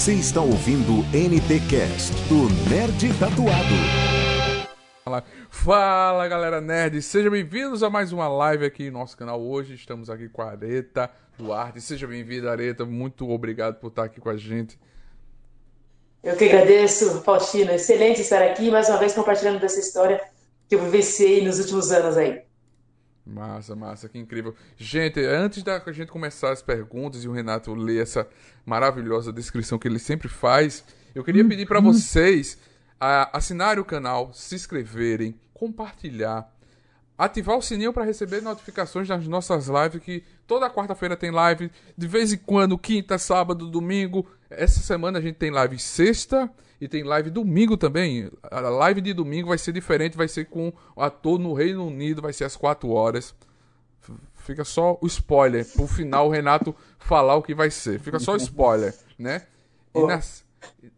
Você está ouvindo NT Cast do Nerd Tatuado. Fala galera nerd, sejam bem-vindos a mais uma live aqui no nosso canal. Hoje estamos aqui com a Areta Duarte. Seja bem-vinda, Areta. Muito obrigado por estar aqui com a gente. Eu que agradeço, Faustino. Excelente estar aqui mais uma vez compartilhando dessa história que eu vivenciei nos últimos anos aí. Massa, massa, que incrível. Gente, antes da gente começar as perguntas e o Renato ler essa maravilhosa descrição que ele sempre faz, eu queria pedir para vocês a assinarem o canal, se inscreverem, compartilhar, ativar o sininho para receber notificações das nossas lives, que toda quarta-feira tem live, de vez em quando, quinta, sábado, domingo. Essa semana a gente tem live sexta e tem live domingo também. A live de domingo vai ser diferente, vai ser com o ator no Reino Unido, vai ser às 4 horas. Fica só o spoiler, pro final o Renato falar o que vai ser. Fica só o spoiler, né? E na,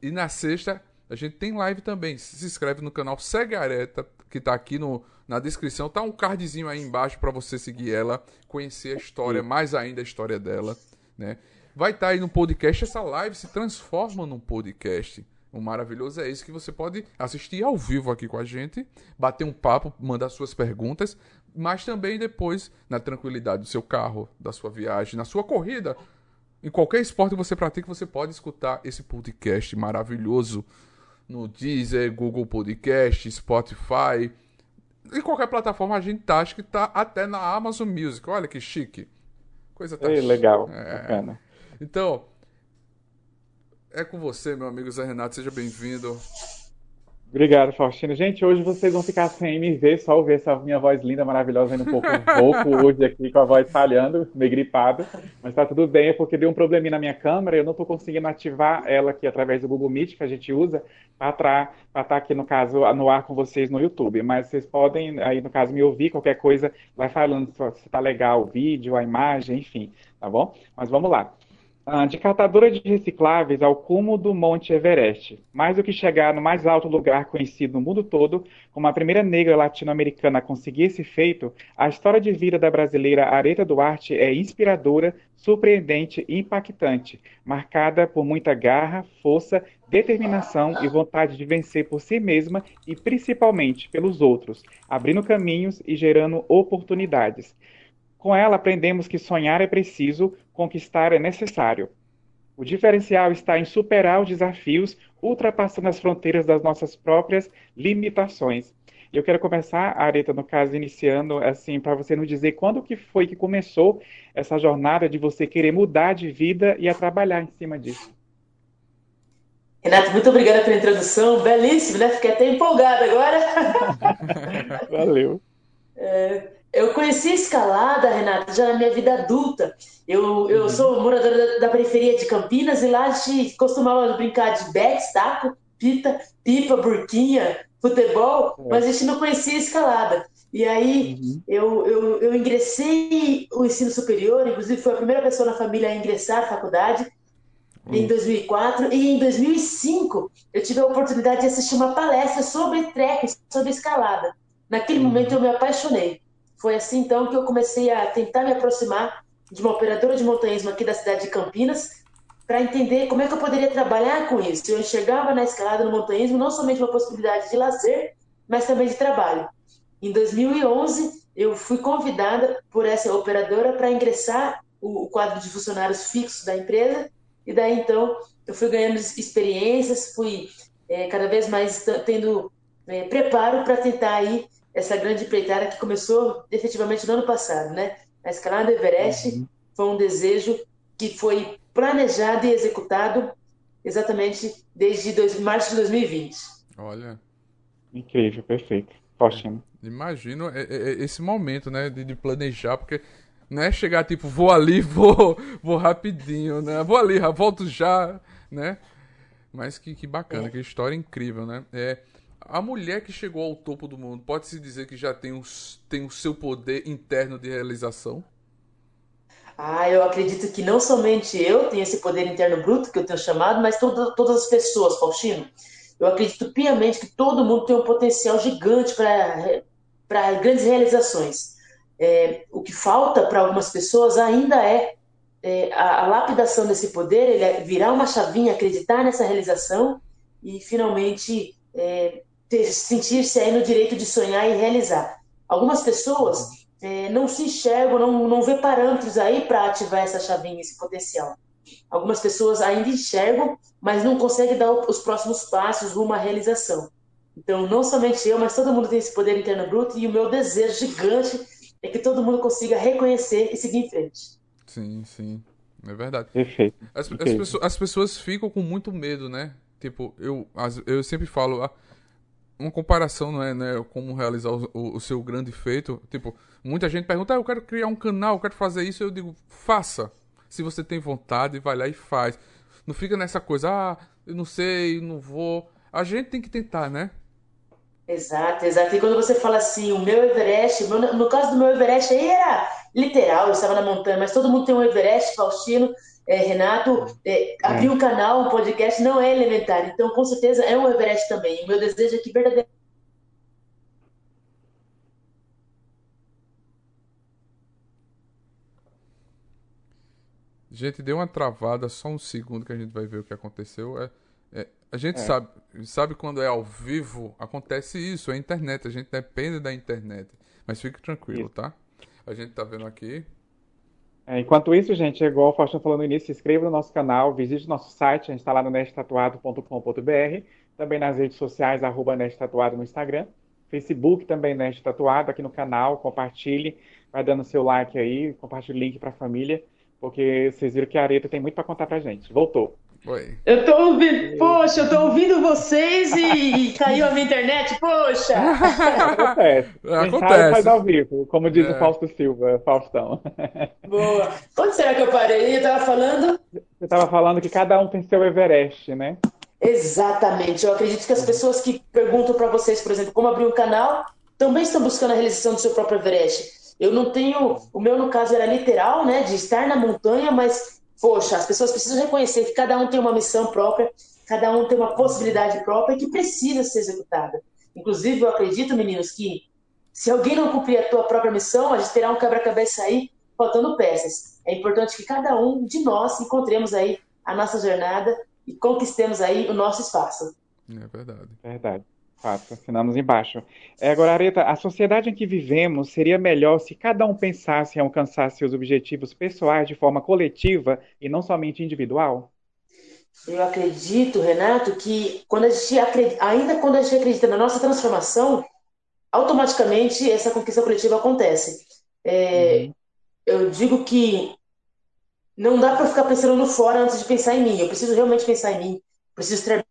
e na sexta a gente tem live também. Se inscreve no canal, segue a Areta, que tá aqui no, na descrição. Tá um cardzinho aí embaixo para você seguir ela, conhecer a história, mais ainda a história dela, né? Vai estar tá aí no podcast. Essa live se transforma num podcast. O maravilhoso é isso que você pode assistir ao vivo aqui com a gente, bater um papo, mandar suas perguntas, mas também depois na tranquilidade do seu carro, da sua viagem, na sua corrida, em qualquer esporte que você pratica, você pode escutar esse podcast maravilhoso no Deezer, Google Podcast, Spotify. Em qualquer plataforma a gente tá, acho que tá até na Amazon Music. Olha que chique. Coisa tá Ei, legal, é... bacana. Então, é com você, meu amigo Zé Renato, seja bem-vindo. Obrigado, Faustino. Gente, hoje vocês vão ficar sem me ver, só ouvir essa minha voz linda, maravilhosa, ainda um pouco rouco hoje aqui com a voz falhando, meio gripado. Mas tá tudo bem, é porque deu um probleminha na minha câmera, eu não tô conseguindo ativar ela aqui através do Google Meet que a gente usa para estar tá aqui, no caso, no ar com vocês no YouTube. Mas vocês podem, aí no caso, me ouvir, qualquer coisa, vai falando se tá legal o vídeo, a imagem, enfim, tá bom? Mas vamos lá. Ah, de catadora de recicláveis ao cumo do Monte Everest. Mais do que chegar no mais alto lugar conhecido no mundo todo, como a primeira negra latino-americana a conseguir esse feito, a história de vida da brasileira Areta Duarte é inspiradora, surpreendente e impactante, marcada por muita garra, força, determinação e vontade de vencer por si mesma e principalmente pelos outros, abrindo caminhos e gerando oportunidades. Com ela, aprendemos que sonhar é preciso, conquistar é necessário. O diferencial está em superar os desafios, ultrapassando as fronteiras das nossas próprias limitações. Eu quero começar, Areta, no caso, iniciando, assim, para você nos dizer quando que foi que começou essa jornada de você querer mudar de vida e a trabalhar em cima disso. Renato, muito obrigada pela introdução, belíssimo, né? Fiquei até empolgado agora. Valeu. É, eu conheci a escalada, Renata, já na minha vida adulta. Eu, eu uhum. sou moradora da, da, periferia de Campinas e lá a gente costumava brincar de bets, taco, pita, pipa, burquinha, futebol, é. mas a gente não conhecia a escalada. E aí uhum. eu, eu, eu ingressei o ensino superior, inclusive fui a primeira pessoa na família a ingressar à faculdade uhum. em 2004 e em 2005 eu tive a oportunidade de assistir uma palestra sobre trek, sobre escalada. Naquele uhum. momento eu me apaixonei. Foi assim então que eu comecei a tentar me aproximar de uma operadora de montanhismo aqui da cidade de Campinas para entender como é que eu poderia trabalhar com isso. Eu enxergava na escalada no montanhismo não somente uma possibilidade de lazer, mas também de trabalho. Em 2011, eu fui convidada por essa operadora para ingressar o quadro de funcionários fixos da empresa e daí então eu fui ganhando experiências, fui é, cada vez mais tendo é, preparo para tentar aí essa grande empreitada que começou efetivamente no ano passado, né? A escalada do Everest uhum. foi um desejo que foi planejado e executado exatamente desde dois, março de 2020. Olha. Incrível, perfeito. Ótimo. Imagino é, é, é esse momento, né, de, de, planejar, porque não é chegar tipo, vou ali, vou, vou rapidinho, né? Vou ali, volto já, né? Mas que, que bacana, é. que história incrível, né? É, a mulher que chegou ao topo do mundo, pode-se dizer que já tem, os, tem o seu poder interno de realização? Ah, eu acredito que não somente eu tenho esse poder interno bruto, que eu tenho chamado, mas todo, todas as pessoas, Faustino. Eu acredito piamente que todo mundo tem um potencial gigante para grandes realizações. É, o que falta para algumas pessoas ainda é é, a, a, lapidação desse poder, ele é virar uma chavinha, acreditar nessa realização e finalmente é, sentir-se aí no direito de sonhar e realizar. Algumas pessoas é, não se enxergam, não, não vê parâmetros aí para ativar essa chavinha, esse potencial. Algumas pessoas ainda enxergam, mas não conseguem dar os próximos passos rumo à realização. Então, não somente eu, mas todo mundo tem esse poder interno bruto e o meu desejo gigante é que todo mundo consiga reconhecer e seguir em frente. Sim, sim. É verdade. Perfeito. As, as, pessoas, as pessoas ficam com muito medo, né? Tipo, eu, eu sempre falo, ah, uma comparação, não é, né? Como realizar o, o, o, seu grande feito. Tipo, muita gente pergunta, ah, eu quero criar um canal, eu quero fazer isso. Eu digo, faça. Se você tem vontade, vai lá e faz. Não fica nessa coisa, ah, eu não sei, não vou. A gente tem que tentar, né? Exato, exato. E quando você fala assim, o meu Everest, no caso do meu Everest aí era literal, eu estava na montanha, mas todo mundo tem um Everest, Faustino, é, Renato, é, abrir um canal, um podcast não é elementar. Então, com certeza, é um Everest também. O meu desejo é que verdadeiramente Gente, deu uma travada, só um segundo que a gente vai ver o que aconteceu. É, é, a gente é. sabe, sabe quando é ao vivo, acontece isso, é internet, a gente depende da internet. Mas fique tranquilo, isso. tá? A gente tá vendo aqui. É, enquanto isso, gente, é igual o Faustino falou no início, se inscreva no nosso canal, visite nosso site, a gente está lá no nesttatuado.com.br, também nas redes sociais, arroba nesttatuado no Instagram, Facebook também Neste Tatuado, aqui no canal, compartilhe, vai dando seu like aí, compartilhe o link para a família, porque vocês viram que a Areta tem muito para contar pra gente. Voltou. Oi. Eu tô ouvindo, poxa, eu tô ouvindo vocês e caiu a minha internet, poxa! Acontece. Acontece. faz ao vivo, como diz é. o Fausto Silva, Faustão. Boa. Onde será que eu parei? Eu tava falando? Você tava falando que cada um tem seu Everest, né? Exatamente. Eu acredito que as pessoas que perguntam para vocês, por exemplo, como abrir um canal, também estão buscando a realização do seu próprio Everest. Eu não tenho, o meu no caso era literal, né, de estar na montanha, mas poxa, as pessoas precisam reconhecer que cada um tem uma missão própria, cada um tem uma possibilidade própria que precisa ser executada. Inclusive, eu acredito, meninos, que se alguém não cumprir a tua própria missão, a gente terá um quebra-cabeça aí faltando peças. É importante que cada um de nós encontremos aí a nossa jornada e conquistemos aí o nosso espaço. É verdade. Verdade. Fato, assinamos embaixo. É, agora, Areta, a sociedade em que vivemos seria melhor se cada um pensasse em alcançar seus objetivos pessoais de forma coletiva e não somente individual? Eu acredito, Renato, que quando a gente acredita, ainda quando a gente acredita na nossa transformação, automaticamente essa conquista coletiva acontece. É, uhum. Eu digo que não dá para ficar pensando no fora antes de pensar em mim. Eu preciso realmente pensar em mim. Preciso ter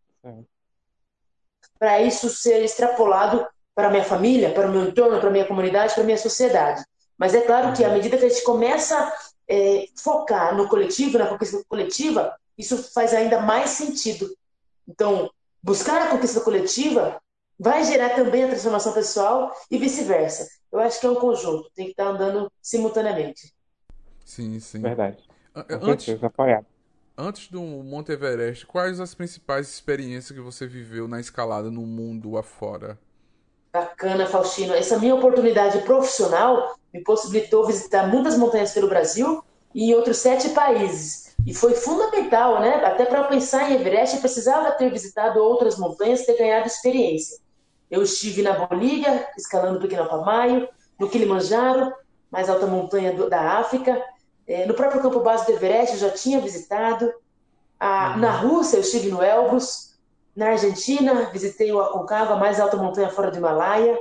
para isso ser extrapolado para a minha família, para o meu entorno, para a minha comunidade, para a minha sociedade. Mas é claro que à medida que a gente começa a é, focar no coletivo, na conquista coletiva, isso faz ainda mais sentido. Então, buscar a conquista coletiva vai gerar também a transformação pessoal e vice-versa. Eu acho que é um conjunto, tem que estar andando simultaneamente. Sim, sim. Verdade. Antes, apoiado antes do Monte Everest, quais as principais experiências que você viveu na escalada no mundo afora? Bacana, Faustino. Essa minha oportunidade profissional me possibilitou visitar muitas montanhas pelo Brasil e outros sete países. E foi fundamental, né? Até para pensar em Everest, eu precisava ter visitado outras montanhas, ter ganhado experiência. Eu estive na Bolívia, escalando o Pequeno Pamaio, no Kilimanjaro, mais alta montanha do, da África, é, no próprio campo base do Everest eu já tinha visitado. A, uhum. Na Rússia eu estive no Elbrus. Na Argentina visitei o Aconcagua, a mais alta montanha fora do Himalaia.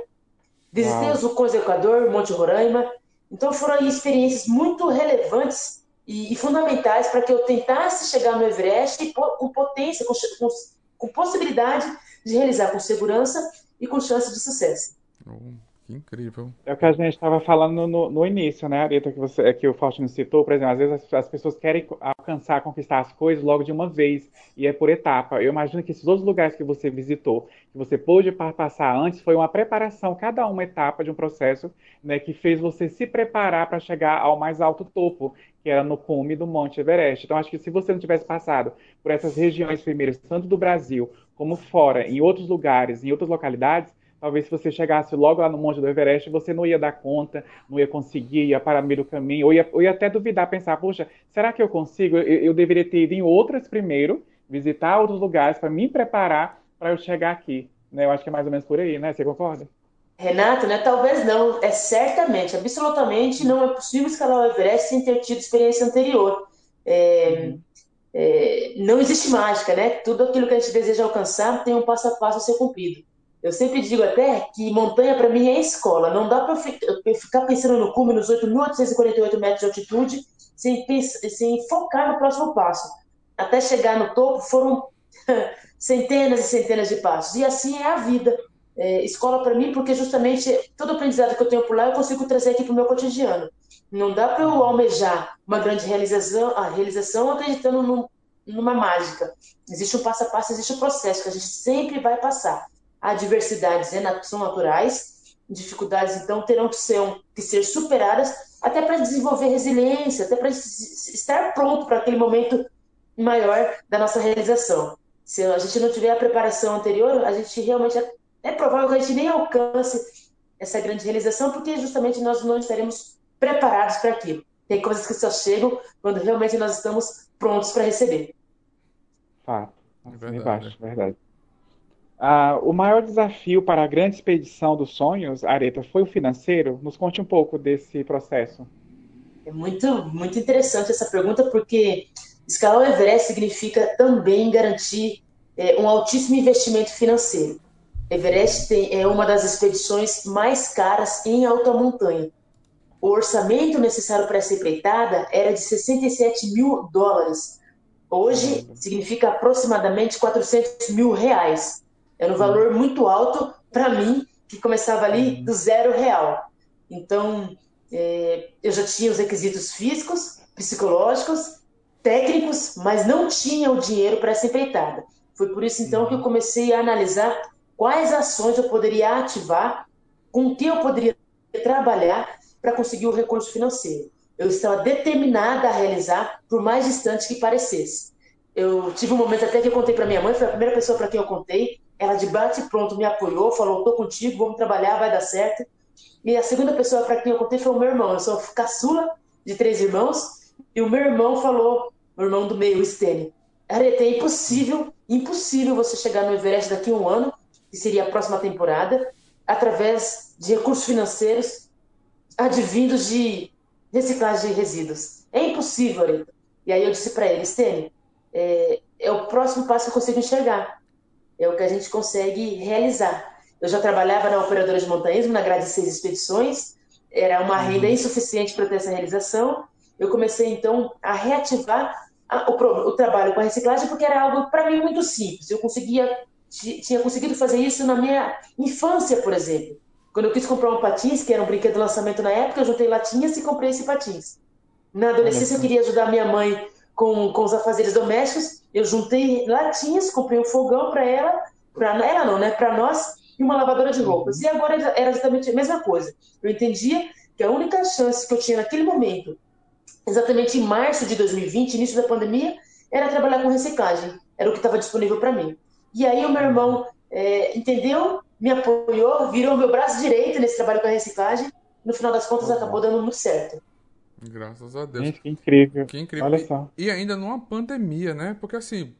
Visitei Uau. os vulcões do Equador, Monte Roraima. Então foram experiências muito relevantes e, e fundamentais para que eu tentasse chegar no Everest com potência, com, com, com possibilidade de realizar com segurança e com chance de sucesso. Uhum. Que incrível. É o que a gente estava falando no, no, início, né, Arita, que, você, que o Faustino citou, por exemplo, às vezes as, as, pessoas querem alcançar, conquistar as coisas logo de uma vez, e é por etapa. Eu imagino que esses outros lugares que você visitou, que você pôde passar antes, foi uma preparação, cada uma etapa de um processo, né, que fez você se preparar para chegar ao mais alto topo, que era no cume do Monte Everest. Então, acho que se você não tivesse passado por essas regiões primeiras, tanto do Brasil como fora, em outros lugares, em outras localidades, talvez se você chegasse logo lá no Monte do Everest, você não ia dar conta, não ia conseguir, ia parar no meio do caminho, ou ia, ou ia até duvidar, pensar, poxa, será que eu consigo? Eu, eu deveria ter ido em outras primeiro, visitar outros lugares para me preparar para eu chegar aqui. Né? Eu acho que é mais ou menos por aí, né? Você concorda? Renato, né? Talvez não, é certamente, absolutamente não é possível escalar o Everest sem ter tido experiência anterior. É, uhum. é, não existe mágica, né? Tudo aquilo que a gente deseja alcançar tem um passo a passo a ser cumprido. Eu sempre digo até que montanha para mim é escola. Não dá para ficar pensando no cume nos 8.848 metros de altitude sem, sem focar no próximo passo. Até chegar no topo foram centenas e centenas de passos. E assim é a vida. É, escola para mim, porque justamente todo aprendizado que eu tenho por lá eu consigo trazer aqui para o meu cotidiano. Não dá para eu almejar uma grande realização, a realização acreditando num, numa mágica. Existe um passo a passo, existe um processo que a gente sempre vai passar. Adversidades né, são naturais, dificuldades então terão que ser, que ser superadas até para desenvolver resiliência, até para estar pronto para aquele momento maior da nossa realização. Se a gente não tiver a preparação anterior, a gente realmente é, é provável que a gente nem alcance essa grande realização, porque justamente nós não estaremos preparados para aquilo. Tem coisas que só chegam quando realmente nós estamos prontos para receber. Fato. É verdade. verdade. Ah, o maior desafio para a grande expedição dos sonhos, Areta, foi o financeiro? Nos conte um pouco desse processo. É muito, muito interessante essa pergunta, porque escalar o Everest significa também garantir é, um altíssimo investimento financeiro. Everest tem, é uma das expedições mais caras em alta montanha. O orçamento necessário para essa empreitada era de 67 mil dólares. Hoje significa aproximadamente 400 mil reais. Era um valor muito alto para mim, que começava ali uhum. do zero real. Então, é, eu já tinha os requisitos físicos, psicológicos, técnicos, mas não tinha o dinheiro para essa empreitada. Foi por isso, então, que eu uhum. comecei a analisar quais ações eu poderia ativar, com que eu poderia trabalhar para conseguir o recurso financeiro. Eu estava determinada a realizar, por mais distante que parecesse. Eu tive um momento até que eu contei para minha mãe, foi a primeira pessoa para quem eu contei, ela de bate pronto me apoiou, falou: "Tô contigo, vamos trabalhar, vai dar certo". E a segunda pessoa para quem eu contei foi o meu irmão. Eu sou caçula de três irmãos e o meu irmão falou, o irmão do meio, o Stênio, Areta, é impossível, impossível você chegar no Everest daqui a um ano, que seria a próxima temporada, através de recursos financeiros advindos de reciclagem de resíduos. É impossível, Areta. E aí eu disse para ele, Stênio, é, é o próximo passo que eu consigo enxergar é o que a gente consegue realizar. Eu já trabalhava na operadora de montanhismo, na grade de seis expedições, era uma renda uhum. insuficiente para ter essa realização. Eu comecei então a reativar a, o, o, trabalho com a reciclagem, porque era algo para mim muito simples. Eu conseguia, tinha conseguido fazer isso na minha infância, por exemplo. Quando eu quis comprar um patins, que era um brinquedo de lançamento na época, eu juntei latinhas e comprei esse patins. Na adolescência, eu queria ajudar minha mãe com, com os afazeres domésticos. Eu juntei latinhas, comprei um fogão para ela, para ela não, né? Para nós, e uma lavadora de roupas. E agora era exatamente a mesma coisa. Eu entendia que a única chance que eu tinha naquele momento, exatamente em março de 2020, início da pandemia, era trabalhar com reciclagem. Era o que estava disponível para mim. E aí o meu irmão é, entendeu, me apoiou, virou meu braço direito nesse trabalho com a reciclagem. No final das contas, acabou dando muito certo. Graças a Deus. Gente, que incrível. Que incrível. Olha só. E, e ainda numa pandemia, né? Porque assim,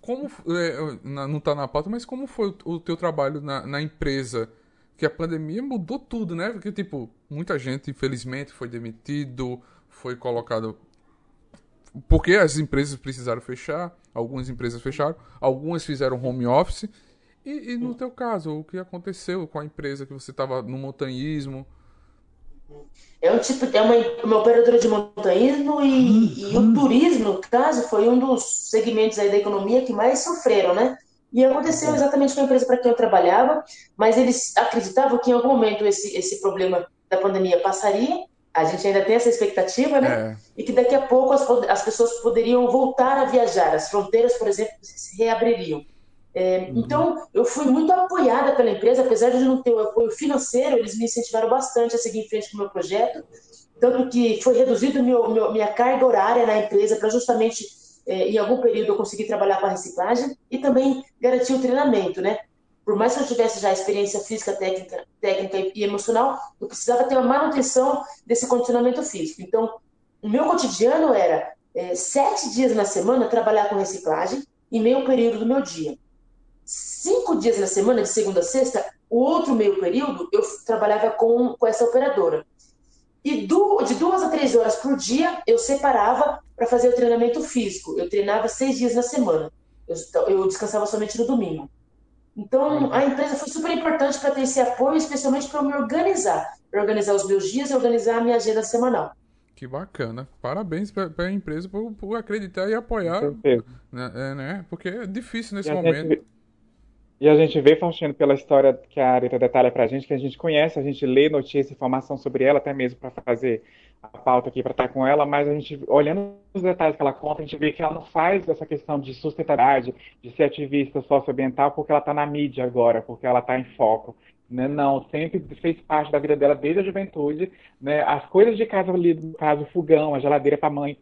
como é, não está na pauta, mas como foi o, o teu trabalho na, na, empresa? Que a pandemia mudou tudo, né? Porque, tipo, muita gente, infelizmente, foi demitido, foi colocado. Porque as empresas precisaram fechar, algumas empresas fecharam, algumas fizeram home office. E, e no teu caso, o que aconteceu com a empresa que você estava no montanhismo? É um tipo, é uma, uma operadora de montanhismo e, e, o turismo, no caso, foi um dos segmentos aí da economia que mais sofreram, né? E aconteceu exatamente com a empresa para quem eu trabalhava, mas eles acreditavam que em algum momento esse, esse problema da pandemia passaria, a gente ainda tem essa expectativa, né? É. E que daqui a pouco as, as pessoas poderiam voltar a viajar, as fronteiras, por exemplo, se reabririam. É, uhum. Então, eu fui muito apoiada pela empresa, apesar de não ter o apoio financeiro, eles me incentivaram bastante a seguir em frente com o meu projeto, tanto que foi reduzido meu, meu, minha carga horária na empresa para justamente, é, em algum período, eu conseguir trabalhar com a reciclagem e também garantir o treinamento, né? por mais que eu tivesse já experiência física, técnica, técnica e emocional, eu precisava ter uma manutenção desse condicionamento físico. Então, o meu cotidiano era é, sete dias na semana trabalhar com reciclagem e meio período do meu dia. Cinco dias na semana, de segunda a sexta, o outro meio período eu trabalhava com, com essa operadora. E do, de duas a três horas por dia eu separava para fazer o treinamento físico. Eu treinava seis dias na semana. Eu, eu descansava somente no domingo. Então, a empresa foi super importante para ter esse apoio, especialmente para eu me organizar, para organizar os meus dias e organizar a minha agenda semanal. Que bacana. Parabéns para a empresa por, por, acreditar e apoiar. Né, é, né? Porque é difícil nesse e momento. Gente, e a gente vê, Faustino, pela história que a Arita detalha para a gente, que a gente conhece, a gente lê notícia, informação sobre ela, até mesmo para fazer a pauta aqui para estar com ela, mas a gente, olhando os detalhes que ela conta, a gente vê que ela não faz essa questão de sustentabilidade, de ser ativista socioambiental, porque ela está na mídia agora, porque ela está em foco. Né? Não, sempre fez parte da vida dela desde a juventude. Né? As coisas de casa ali, no caso, o fogão, a geladeira para a mãe,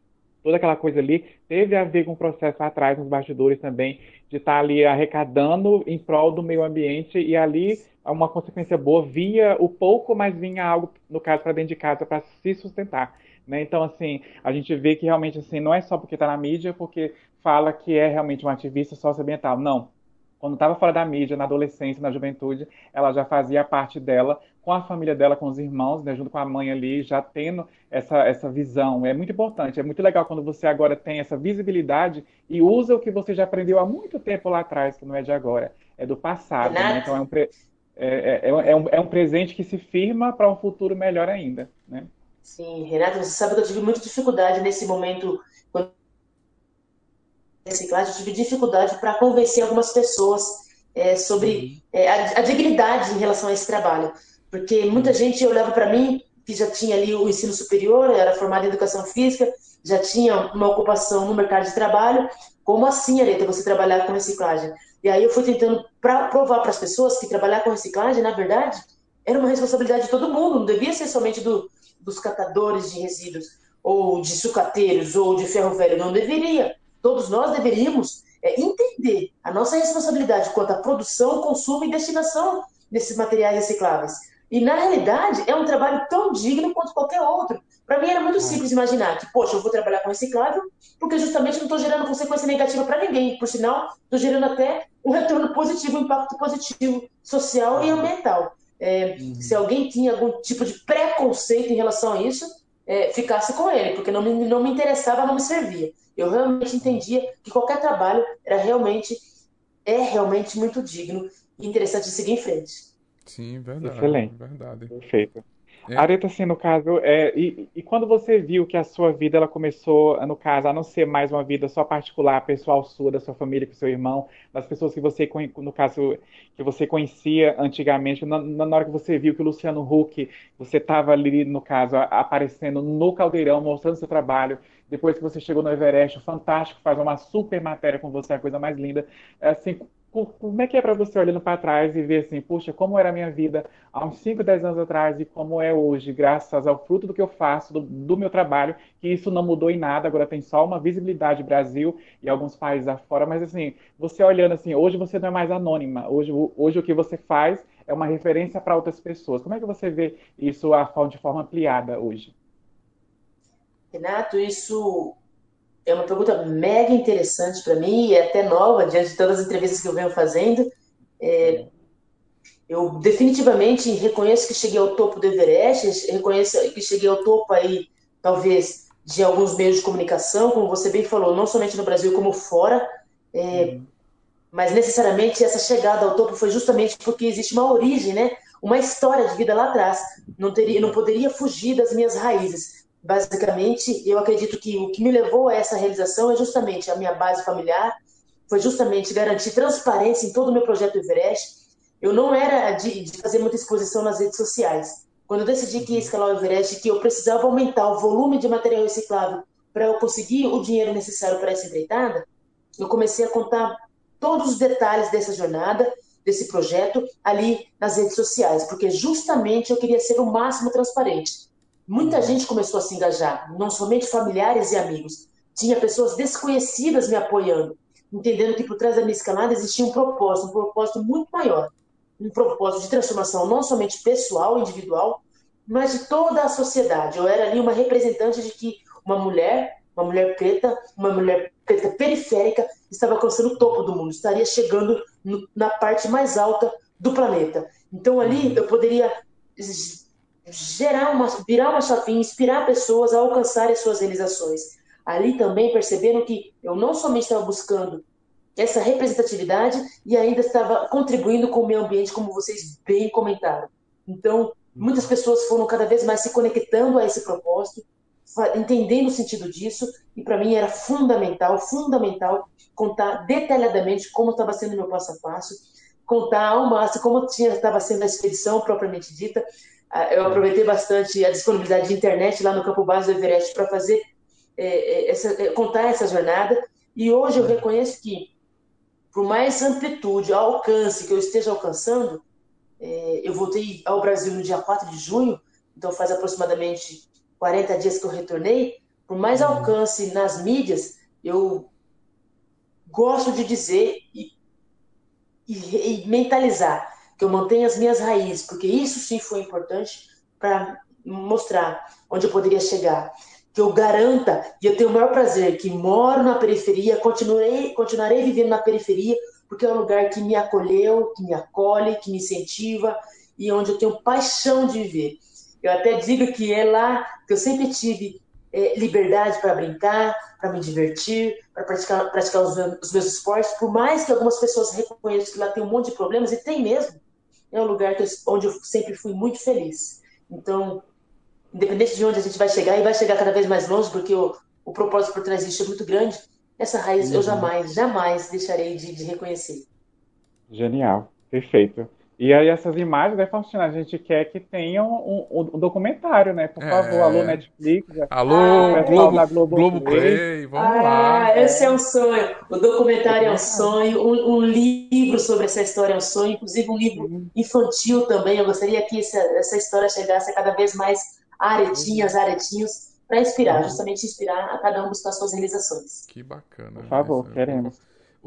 toda aquela coisa ali, teve a ver com o processo atrás, nos bastidores também, de estar tá ali arrecadando em prol do meio ambiente e ali uma consequência boa via o pouco, mas vinha algo, no caso, para dentro de casa para se sustentar. Né? Então, assim, a gente vê que realmente assim, não é só porque está na mídia, porque fala que é realmente um ativista socioambiental. Não. Quando estava fora da mídia, na adolescência, na juventude, ela já fazia parte dela, com a família dela, com os irmãos, né, junto com a mãe ali, já tendo essa, essa visão. É muito importante, é muito legal quando você agora tem essa visibilidade e usa o que você já aprendeu há muito tempo lá atrás, que não é de agora, é do passado. Né? Então é um, pre... É, é, é, é, um, é um presente que se firma para um futuro melhor ainda. Né? Sim, Renato, você sabe que eu tive muita dificuldade nesse momento, quando reciclagem, eu tive dificuldade para convencer algumas pessoas é, sobre é, a, a, dignidade em relação a esse trabalho. Porque muita gente olhava para mim, que já tinha ali o ensino superior, era formada em educação física, já tinha uma ocupação no mercado de trabalho. Como assim, Areta, você trabalhar com reciclagem? E aí eu fui tentando pra, provar para as pessoas que trabalhar com reciclagem, na verdade, era uma responsabilidade de todo mundo, não devia ser somente do, dos catadores de resíduos, ou de sucateiros, ou de ferro velho, não deveria. Todos nós deveríamos é, entender a nossa responsabilidade quanto à produção, consumo e destinação desses materiais recicláveis. E, na realidade, é um trabalho tão digno quanto qualquer outro. Para mim era muito simples imaginar que, poxa, eu vou trabalhar com reciclável, porque justamente não estou gerando consequência negativa para ninguém. Por sinal, estou gerando até um retorno positivo, um impacto positivo social e ambiental. É, uhum. Se alguém tinha algum tipo de preconceito em relação a isso, é, ficasse com ele, porque não me, não me interessava, não me servia. Eu realmente entendia que qualquer trabalho era realmente, é realmente muito digno e interessante de seguir em frente. Sim, verdade. Excelente. Verdade. Perfeito. É. Areta, assim, no caso, é, e, e, quando você viu que a sua vida ela começou, no caso, a não ser mais uma vida só particular, pessoal sua, da sua família, com seu irmão, das pessoas que você, no caso, que você conhecia antigamente, na, na hora que você viu que o Luciano Huck, você estava ali, no caso, aparecendo no Caldeirão, mostrando seu trabalho, depois que você chegou no Everest, fantástico, faz uma super matéria com você, a coisa mais linda, assim, como é que é para você olhando para trás e ver assim, puxa, como era a minha vida há uns 5, 10 anos atrás e como é hoje, graças ao fruto do que eu faço, do, do, meu trabalho, que isso não mudou em nada, agora tem só uma visibilidade Brasil e alguns países afora, mas assim, você olhando assim, hoje você não é mais anônima, hoje, hoje o que você faz é uma referência para outras pessoas. Como é que você vê isso de forma ampliada hoje? Renato, isso é uma pergunta mega interessante para mim e é até nova diante de todas as entrevistas que eu venho fazendo. É, eu definitivamente reconheço que cheguei ao topo do Everest, reconheço que cheguei ao topo aí, talvez, de alguns meios de comunicação, como você bem falou, não somente no Brasil, como fora. É. Mas necessariamente essa chegada ao topo foi justamente porque existe uma origem, né? Uma história de vida lá atrás. Não teria, não poderia fugir das minhas raízes basicamente, eu acredito que o que me levou a essa realização é justamente a minha base familiar, foi justamente garantir transparência em todo o meu projeto Everest. Eu não era de, de fazer muita exposição nas redes sociais. Quando eu decidi que ia escalar o Everest, que eu precisava aumentar o volume de material reciclável para eu conseguir o dinheiro necessário para essa empreitada, eu comecei a contar todos os detalhes dessa jornada, desse projeto, ali nas redes sociais, porque justamente eu queria ser o máximo transparente. Muita gente começou a se engajar, não somente familiares e amigos. Tinha pessoas desconhecidas me apoiando. entendendo que por trás da minha escalada existia um propósito, um propósito muito maior, um propósito de transformação não somente pessoal, individual, mas de toda a sociedade. Eu era ali uma representante de que uma mulher, uma mulher preta, uma mulher preta periférica, estava alcançando o topo do mundo, estaria chegando no, na parte mais alta do planeta. Então ali eu poderia gerar uma, virar uma chavinha, inspirar pessoas a alcançarem suas realizações. Ali também perceberam que eu não somente estava buscando essa representatividade e ainda estava contribuindo com o meio ambiente, como vocês bem comentaram. Então, muitas pessoas foram cada vez mais se conectando a esse propósito, entendendo o sentido disso, e para mim era fundamental, fundamental contar detalhadamente como estava sendo meu passo a passo, contar ao máximo como tinha, estava sendo a expedição propriamente dita. Ah, eu aproveitei bastante a disponibilidade de internet lá no campo base do Everest para fazer é, é, essa, é, contar essa jornada. E hoje eu reconheço que, por mais amplitude, alcance que eu esteja alcançando, é, eu voltei ao Brasil no dia 4 de junho, então faz aproximadamente 40 dias que eu retornei. Por mais uhum. alcance nas mídias, eu gosto de dizer e, e, e mentalizar que eu mantenho as minhas raízes, porque isso sim foi importante para mostrar onde eu poderia chegar. Que eu garanta, e eu tenho o maior prazer, que moro na periferia, continuarei, continuarei vivendo na periferia, porque é um lugar que me acolheu, que me acolhe, que me incentiva e onde eu tenho paixão de viver. Eu até digo que é lá que eu sempre tive é, liberdade para brincar, para me divertir, para praticar, praticar os, os, meus, esportes, por mais que algumas pessoas reconheçam que lá tem um monte de problemas, e tem mesmo, é um lugar eu, onde eu sempre fui muito feliz. Então, independente de onde a gente vai chegar, e vai chegar cada vez mais longe, porque o, o propósito por trás disso é muito grande, essa raiz uhum. eu jamais, jamais deixarei de, de reconhecer. Genial, perfeito. E aí essas imagens, né, Faustina, a gente quer que tenham um, um, um documentário, né? Por favor, é... alô Netflix. Alô, ah, Globo, Globo, Globo Play, vamos ah, lá. Esse é um sonho. O documentário é um sonho, um, um, livro sobre essa história é um sonho, inclusive um livro infantil também. Eu gostaria que essa, essa história chegasse a cada vez mais aretinhas, aretinhos, para inspirar, justamente inspirar a cada um buscar suas realizações. Que bacana. Por favor, queremos.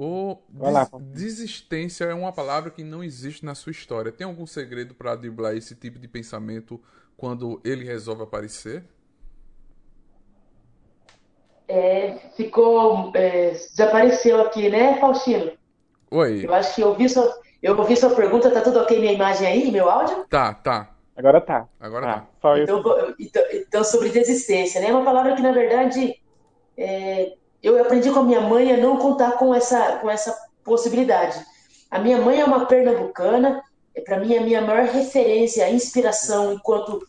O des lá, desistência é uma palavra que não existe na sua história. Tem algum segredo para driblar esse tipo de pensamento quando ele resolve aparecer? É, ficou. É, desapareceu aqui, né, Faustino? Oi. Eu acho que eu ouvi sua, eu ouvi sua pergunta. Tá tudo ok minha imagem aí, meu áudio? Tá, tá. Agora tá. Agora tá. tá. Então, então, então, sobre desistência, né? É uma palavra que, na verdade, é, eu aprendi com a minha mãe a não contar com essa, com essa possibilidade. A minha mãe é uma pernambucana, é para mim a minha maior referência, a inspiração enquanto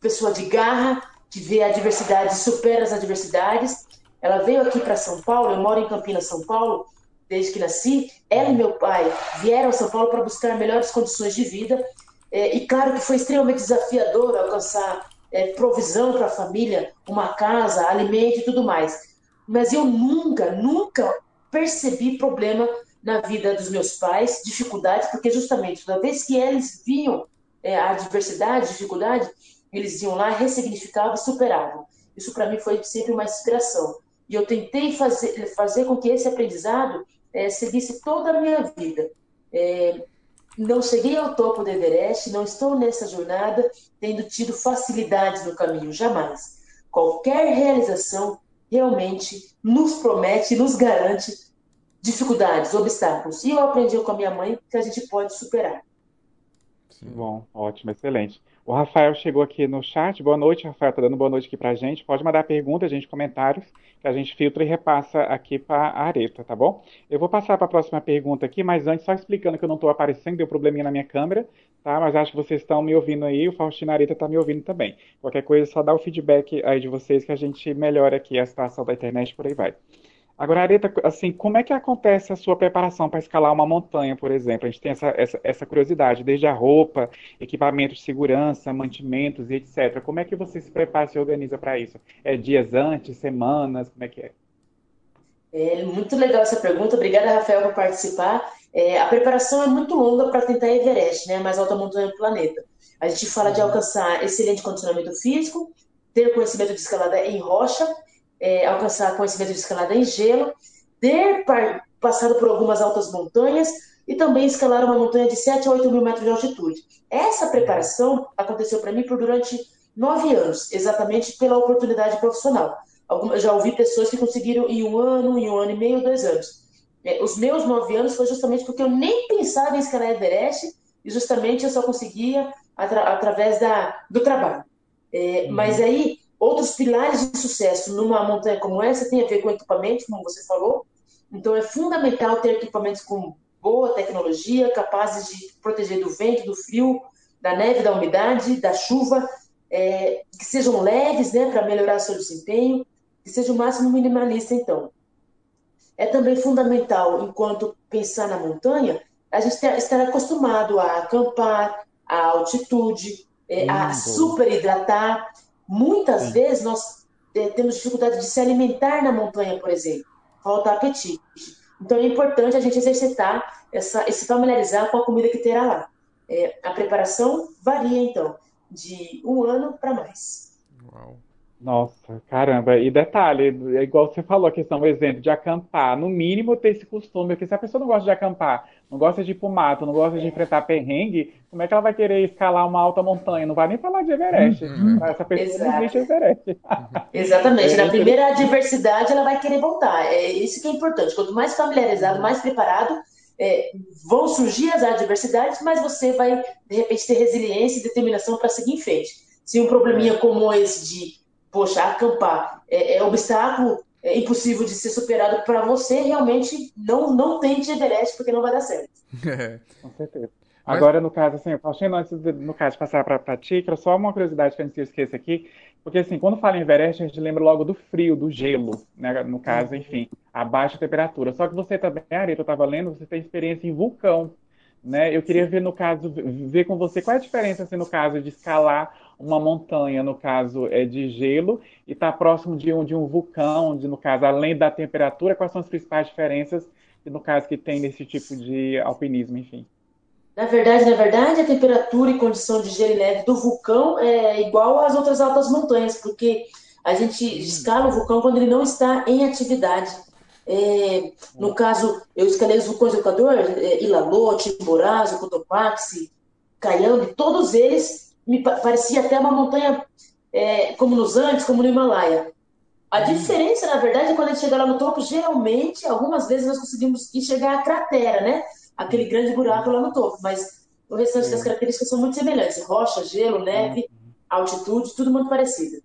pessoa de garra, que vê a diversidade, supera as adversidades. Ela veio aqui para São Paulo, eu moro em Campinas, São Paulo, desde que nasci. Ela e meu pai vieram a São Paulo para buscar melhores condições de vida. É, e claro que foi extremamente desafiador alcançar é, provisão para a família, uma casa, alimento e tudo mais mas eu nunca, nunca percebi problema na vida dos meus pais, dificuldades, porque justamente toda vez que eles viam é, a adversidade, dificuldade, eles iam lá, ressignificavam e superavam. Isso para mim foi sempre uma inspiração. E eu tentei fazer, fazer com que esse aprendizado é, seguisse toda a minha vida. É, não cheguei ao topo do Everest, não estou nessa jornada tendo tido facilidades no caminho, jamais. Qualquer realização realmente nos promete, nos garante dificuldades, obstáculos. E eu aprendi com a minha mãe que a gente pode superar. Bom, ótimo, excelente. O Rafael chegou aqui no chat. Boa noite, Rafael. Tá dando boa noite aqui pra gente. Pode mandar pergunta, gente, comentários, que a gente filtra e repassa aqui para a Areta, tá bom? Eu vou passar para a próxima pergunta aqui, mas antes só explicando que eu não estou aparecendo, deu probleminha na minha câmera, tá? Mas acho que vocês estão me ouvindo aí, o Faustino Areta está me ouvindo também. Qualquer coisa, só dá o feedback aí de vocês que a gente melhora aqui a situação da internet, por aí vai. Agora, Areta, assim, como é que acontece a sua preparação para escalar uma montanha, por exemplo? A gente tem essa, essa, essa, curiosidade, desde a roupa, equipamentos de segurança, mantimentos e etc. Como é que você se prepara, se organiza para isso? É dias antes, semanas, como é que é? É muito legal essa pergunta. Obrigada, Rafael, por participar. É, a preparação é muito longa para tentar Everest, né, a mais alta montanha do planeta. A gente fala de uhum. alcançar excelente condicionamento físico, ter conhecimento de escalada em rocha é, alcançar conhecimento de escalada em gelo, ter par passado por algumas altas montanhas e também escalar uma montanha de 7 a 8 mil metros de altitude. Essa preparação aconteceu para mim por durante nove anos, exatamente pela oportunidade profissional. Eu já ouvi pessoas que conseguiram em um ano, em um ano e meio, dois anos. É, os meus nove anos foi justamente porque eu nem pensava em escalar Everest e justamente eu só conseguia atra através da, do trabalho. É, uhum. Mas aí, outros pilares de sucesso numa montanha como essa tem a ver com equipamento, como você falou. Então, é fundamental ter equipamentos com boa tecnologia, capazes de proteger do vento, do frio, da neve, da umidade, da chuva, é, que sejam leves, né, para melhorar seu desempenho, que seja o máximo minimalista, então. É também fundamental, enquanto pensar na montanha, a gente estar acostumado a acampar, a altitude, é, a hum, super hidratar. Muitas Sim. vezes nós é, temos dificuldade de se alimentar na montanha, por exemplo, falta apetite. Então é importante a gente exercitar, essa, se familiarizar com a comida que terá lá. É, a preparação varia, então, de um ano para mais. Uau. Nossa, caramba. E detalhe, é igual você falou, a questão, o exemplo de acampar. No mínimo ter esse costume, porque se a pessoa não gosta de acampar, não gosta de ir pro mato, não gosta de enfrentar perrengue, como é que ela vai querer escalar uma alta montanha? Não vai nem falar de Everest. Uhum. Essa pessoa Exato. não existe Everest. Exatamente. Na primeira adversidade, ela vai querer voltar. É isso que é importante. Quanto mais familiarizado, mais preparado, é, vão surgir as adversidades, mas você vai, de repente, ter resiliência e determinação para seguir em frente. Se um probleminha como esse de poxa, acampar é, é obstáculo é impossível de ser superado para você, realmente não, não tente Everest, porque não vai dar certo. É. Com certeza. Mas... Agora, no caso, assim, Faustino, antes de, no caso de passar para a Ticra, só uma curiosidade que a gente esqueça aqui, porque assim, quando fala em Everest, a gente lembra logo do frio, do gelo, né? No caso, uhum. enfim, a baixa temperatura. Só que você também, Arita, eu estava lendo, você tem experiência em vulcão, né? Eu queria ver, no caso, ver com você qual é a diferença, assim, no caso de escalar uma montanha, no caso, é de gelo, e está próximo de um, de um vulcão, de, no caso, além da temperatura, quais são as principais diferenças, no caso, que tem nesse tipo de alpinismo, enfim? Na verdade, na verdade, a temperatura e condição de gelo e neve do vulcão é igual às outras altas montanhas, porque a gente escala o vulcão quando ele não está em atividade. É, no caso, eu escalei os vulcões do Equador, é, Ilalô, Chimborazo, Cotopaxi, Cayambe, todos eles me parecia até uma montanha é, como nos Andes, como no Himalaia. A uhum. diferença, na verdade, é quando a gente chega lá no topo, geralmente, algumas vezes nós conseguimos enxergar a cratera, né? Aquele grande buraco lá no topo, mas o restante das características são muito semelhantes. Rocha, gelo, neve, uhum. altitude, tudo muito parecido.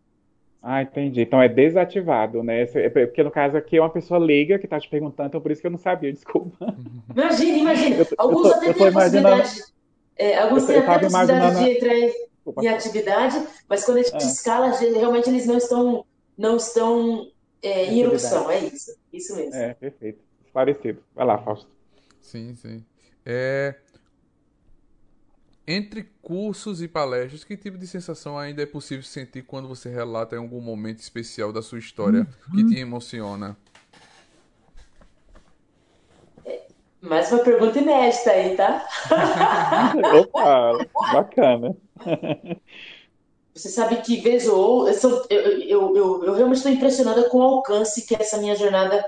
Ah, entendi. Então é desativado, né? É porque no caso aqui é uma pessoa leiga que está te perguntando, então por isso que eu não sabia, desculpa. Imagina, imagina. Alguns eu até têm a possibilidade. É, alguns têm até a possibilidade de entrar em atividade, mas quando a gente é. escala, realmente eles não estão, não estão é, em erupção, é isso. Isso mesmo. É, perfeito. Esclarecido. Vai lá, Fausto. Sim, sim. É... Entre cursos e palestras, que tipo de sensação ainda é possível sentir quando você relata em algum momento especial da sua história uhum. que te emociona? Mais uma pergunta inédita aí, tá? Opa, bacana. Você sabe que, vez ou eu, eu, eu, eu realmente estou impressionada com o alcance que essa minha jornada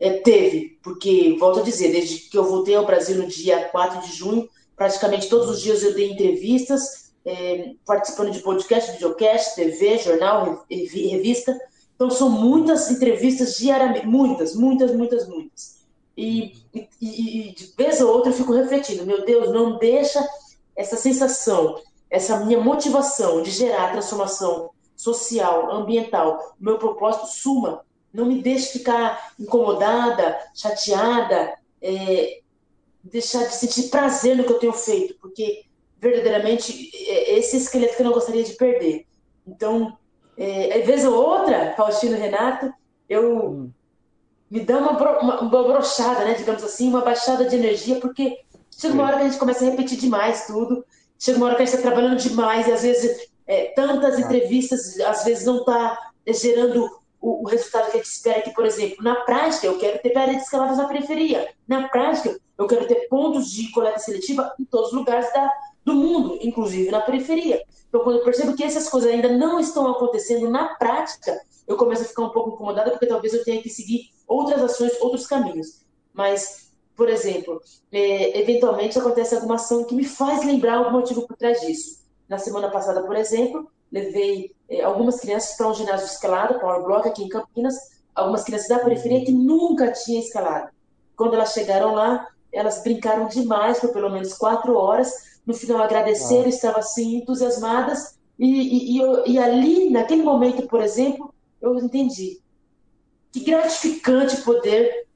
é, teve. Porque, volto a dizer, desde que eu voltei ao Brasil no dia 4 de junho, praticamente todos os dias eu dei entrevistas, é, participando de podcast, videocast, TV, jornal, revista. Então, são muitas entrevistas diariamente, muitas, muitas, muitas, muitas. E, e, e, de vez ou outra eu fico refletindo, meu Deus, não deixa essa sensação, essa minha motivação de gerar transformação social, ambiental, meu propósito suma. Não me deixe ficar incomodada, chateada, é, deixar de sentir prazer no que eu tenho feito, porque verdadeiramente é esse esqueleto que eu não gostaria de perder. Então, é, vez ou outra, Faustino Renato, eu hum me dá uma, uma, uma brochada, né, digamos assim, uma baixada de energia, porque chega uma hora que a gente começa a repetir demais tudo, chega uma hora que a gente está trabalhando demais, e às vezes é, tantas entrevistas, às vezes não está gerando o, o, resultado que a gente espera que, por exemplo, na prática, eu quero ter paredes escaladas na periferia, na prática, eu quero ter pontos de coleta seletiva em todos os lugares da, do mundo, inclusive na periferia. Então, quando eu percebo que essas coisas ainda não estão acontecendo na prática, eu começo a ficar um pouco incomodada, porque talvez eu tenha que seguir outras ações, outros caminhos. mas, por exemplo, é, eventualmente acontece alguma ação que me faz lembrar algum motivo por trás disso. Na semana passada, por exemplo, levei é, algumas crianças para um ginásio de escalada, Power Block, aqui em Campinas, algumas crianças da periferia que nunca tinham escalado. Quando elas chegaram lá, elas brincaram demais por pelo menos quatro horas. No final, agradeceram, ah. estavam assim entusiasmadas. E, e, e, e, ali, naquele momento, por exemplo, eu entendi que gratificante poder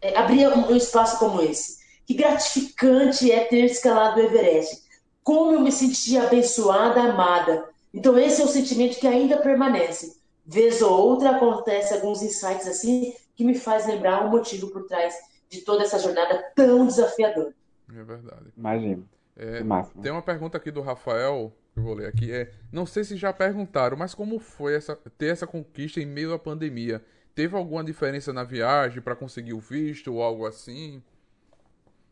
é, abrir um, um espaço como esse. Que gratificante é ter escalado o Everest. Como eu me senti abençoada, amada. Então, esse é o sentimento que ainda permanece. Vez ou outra acontece alguns insights assim que me faz lembrar o motivo por trás de toda essa jornada tão desafiadora. É verdade. Imagina. É, tem uma pergunta aqui do Rafael, que eu vou ler aqui. É, não sei se já perguntaram, mas como foi essa, ter essa conquista em meio à pandemia? Teve alguma diferença na viagem para conseguir o visto ou algo assim?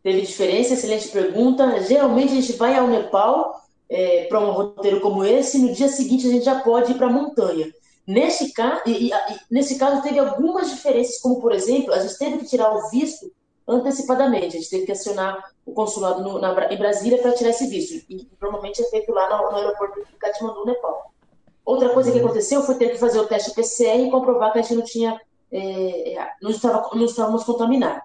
Teve diferença, excelente pergunta. Geralmente a gente vai ao Nepal é, para um roteiro como esse, e no dia seguinte a gente já pode ir para a montanha. Nesse caso, e, e, nesse caso teve algumas diferenças, como por exemplo, a gente teve que tirar o visto antecipadamente, a gente teve que acionar o consulado no, na, em Brasília para tirar esse visto, e normalmente é feito lá no, no aeroporto de Katmandu, Nepal. Outra coisa que aconteceu foi ter que fazer o teste PCR e comprovar que a gente não tinha, é, é não, estava, não estávamos contaminados.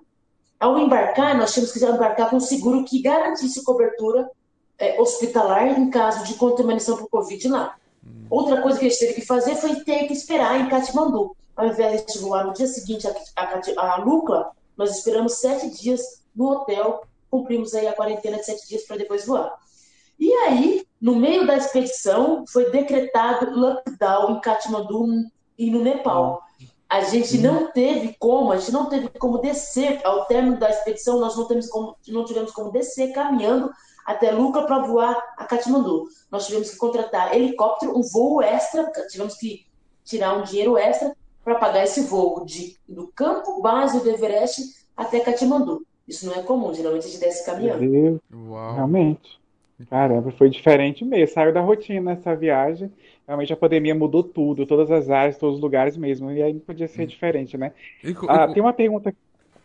Ao embarcar, nós tínhamos que embarcar com um seguro que garantisse cobertura é, hospitalar em caso de contaminação por Covid lá. Outra coisa que a gente teve que fazer foi ter que esperar em Katmandu. Ao invés de voar no dia seguinte a, a, a Lucla, nós esperamos sete dias no hotel, cumprimos aí a quarentena de sete dias para depois voar. E aí, no meio da expedição, foi decretado lockdown em Katmandu e no Nepal. A gente não teve como, a gente não teve como descer ao término da expedição, nós não, temos como, não tivemos como descer caminhando até Lucra para voar a Katmandu. Nós tivemos que contratar helicóptero, um voo extra, tivemos que tirar um dinheiro extra para pagar esse voo de, do campo base do Everest até Katmandu. Isso não é comum, geralmente a gente desce caminhando. Uau. Realmente. Caramba, foi diferente mesmo. Saiu da rotina essa viagem. Realmente a pandemia mudou tudo, todas as áreas, todos os lugares mesmo. E aí não podia ser hum. diferente, né? E, ah, e, tem uma pergunta.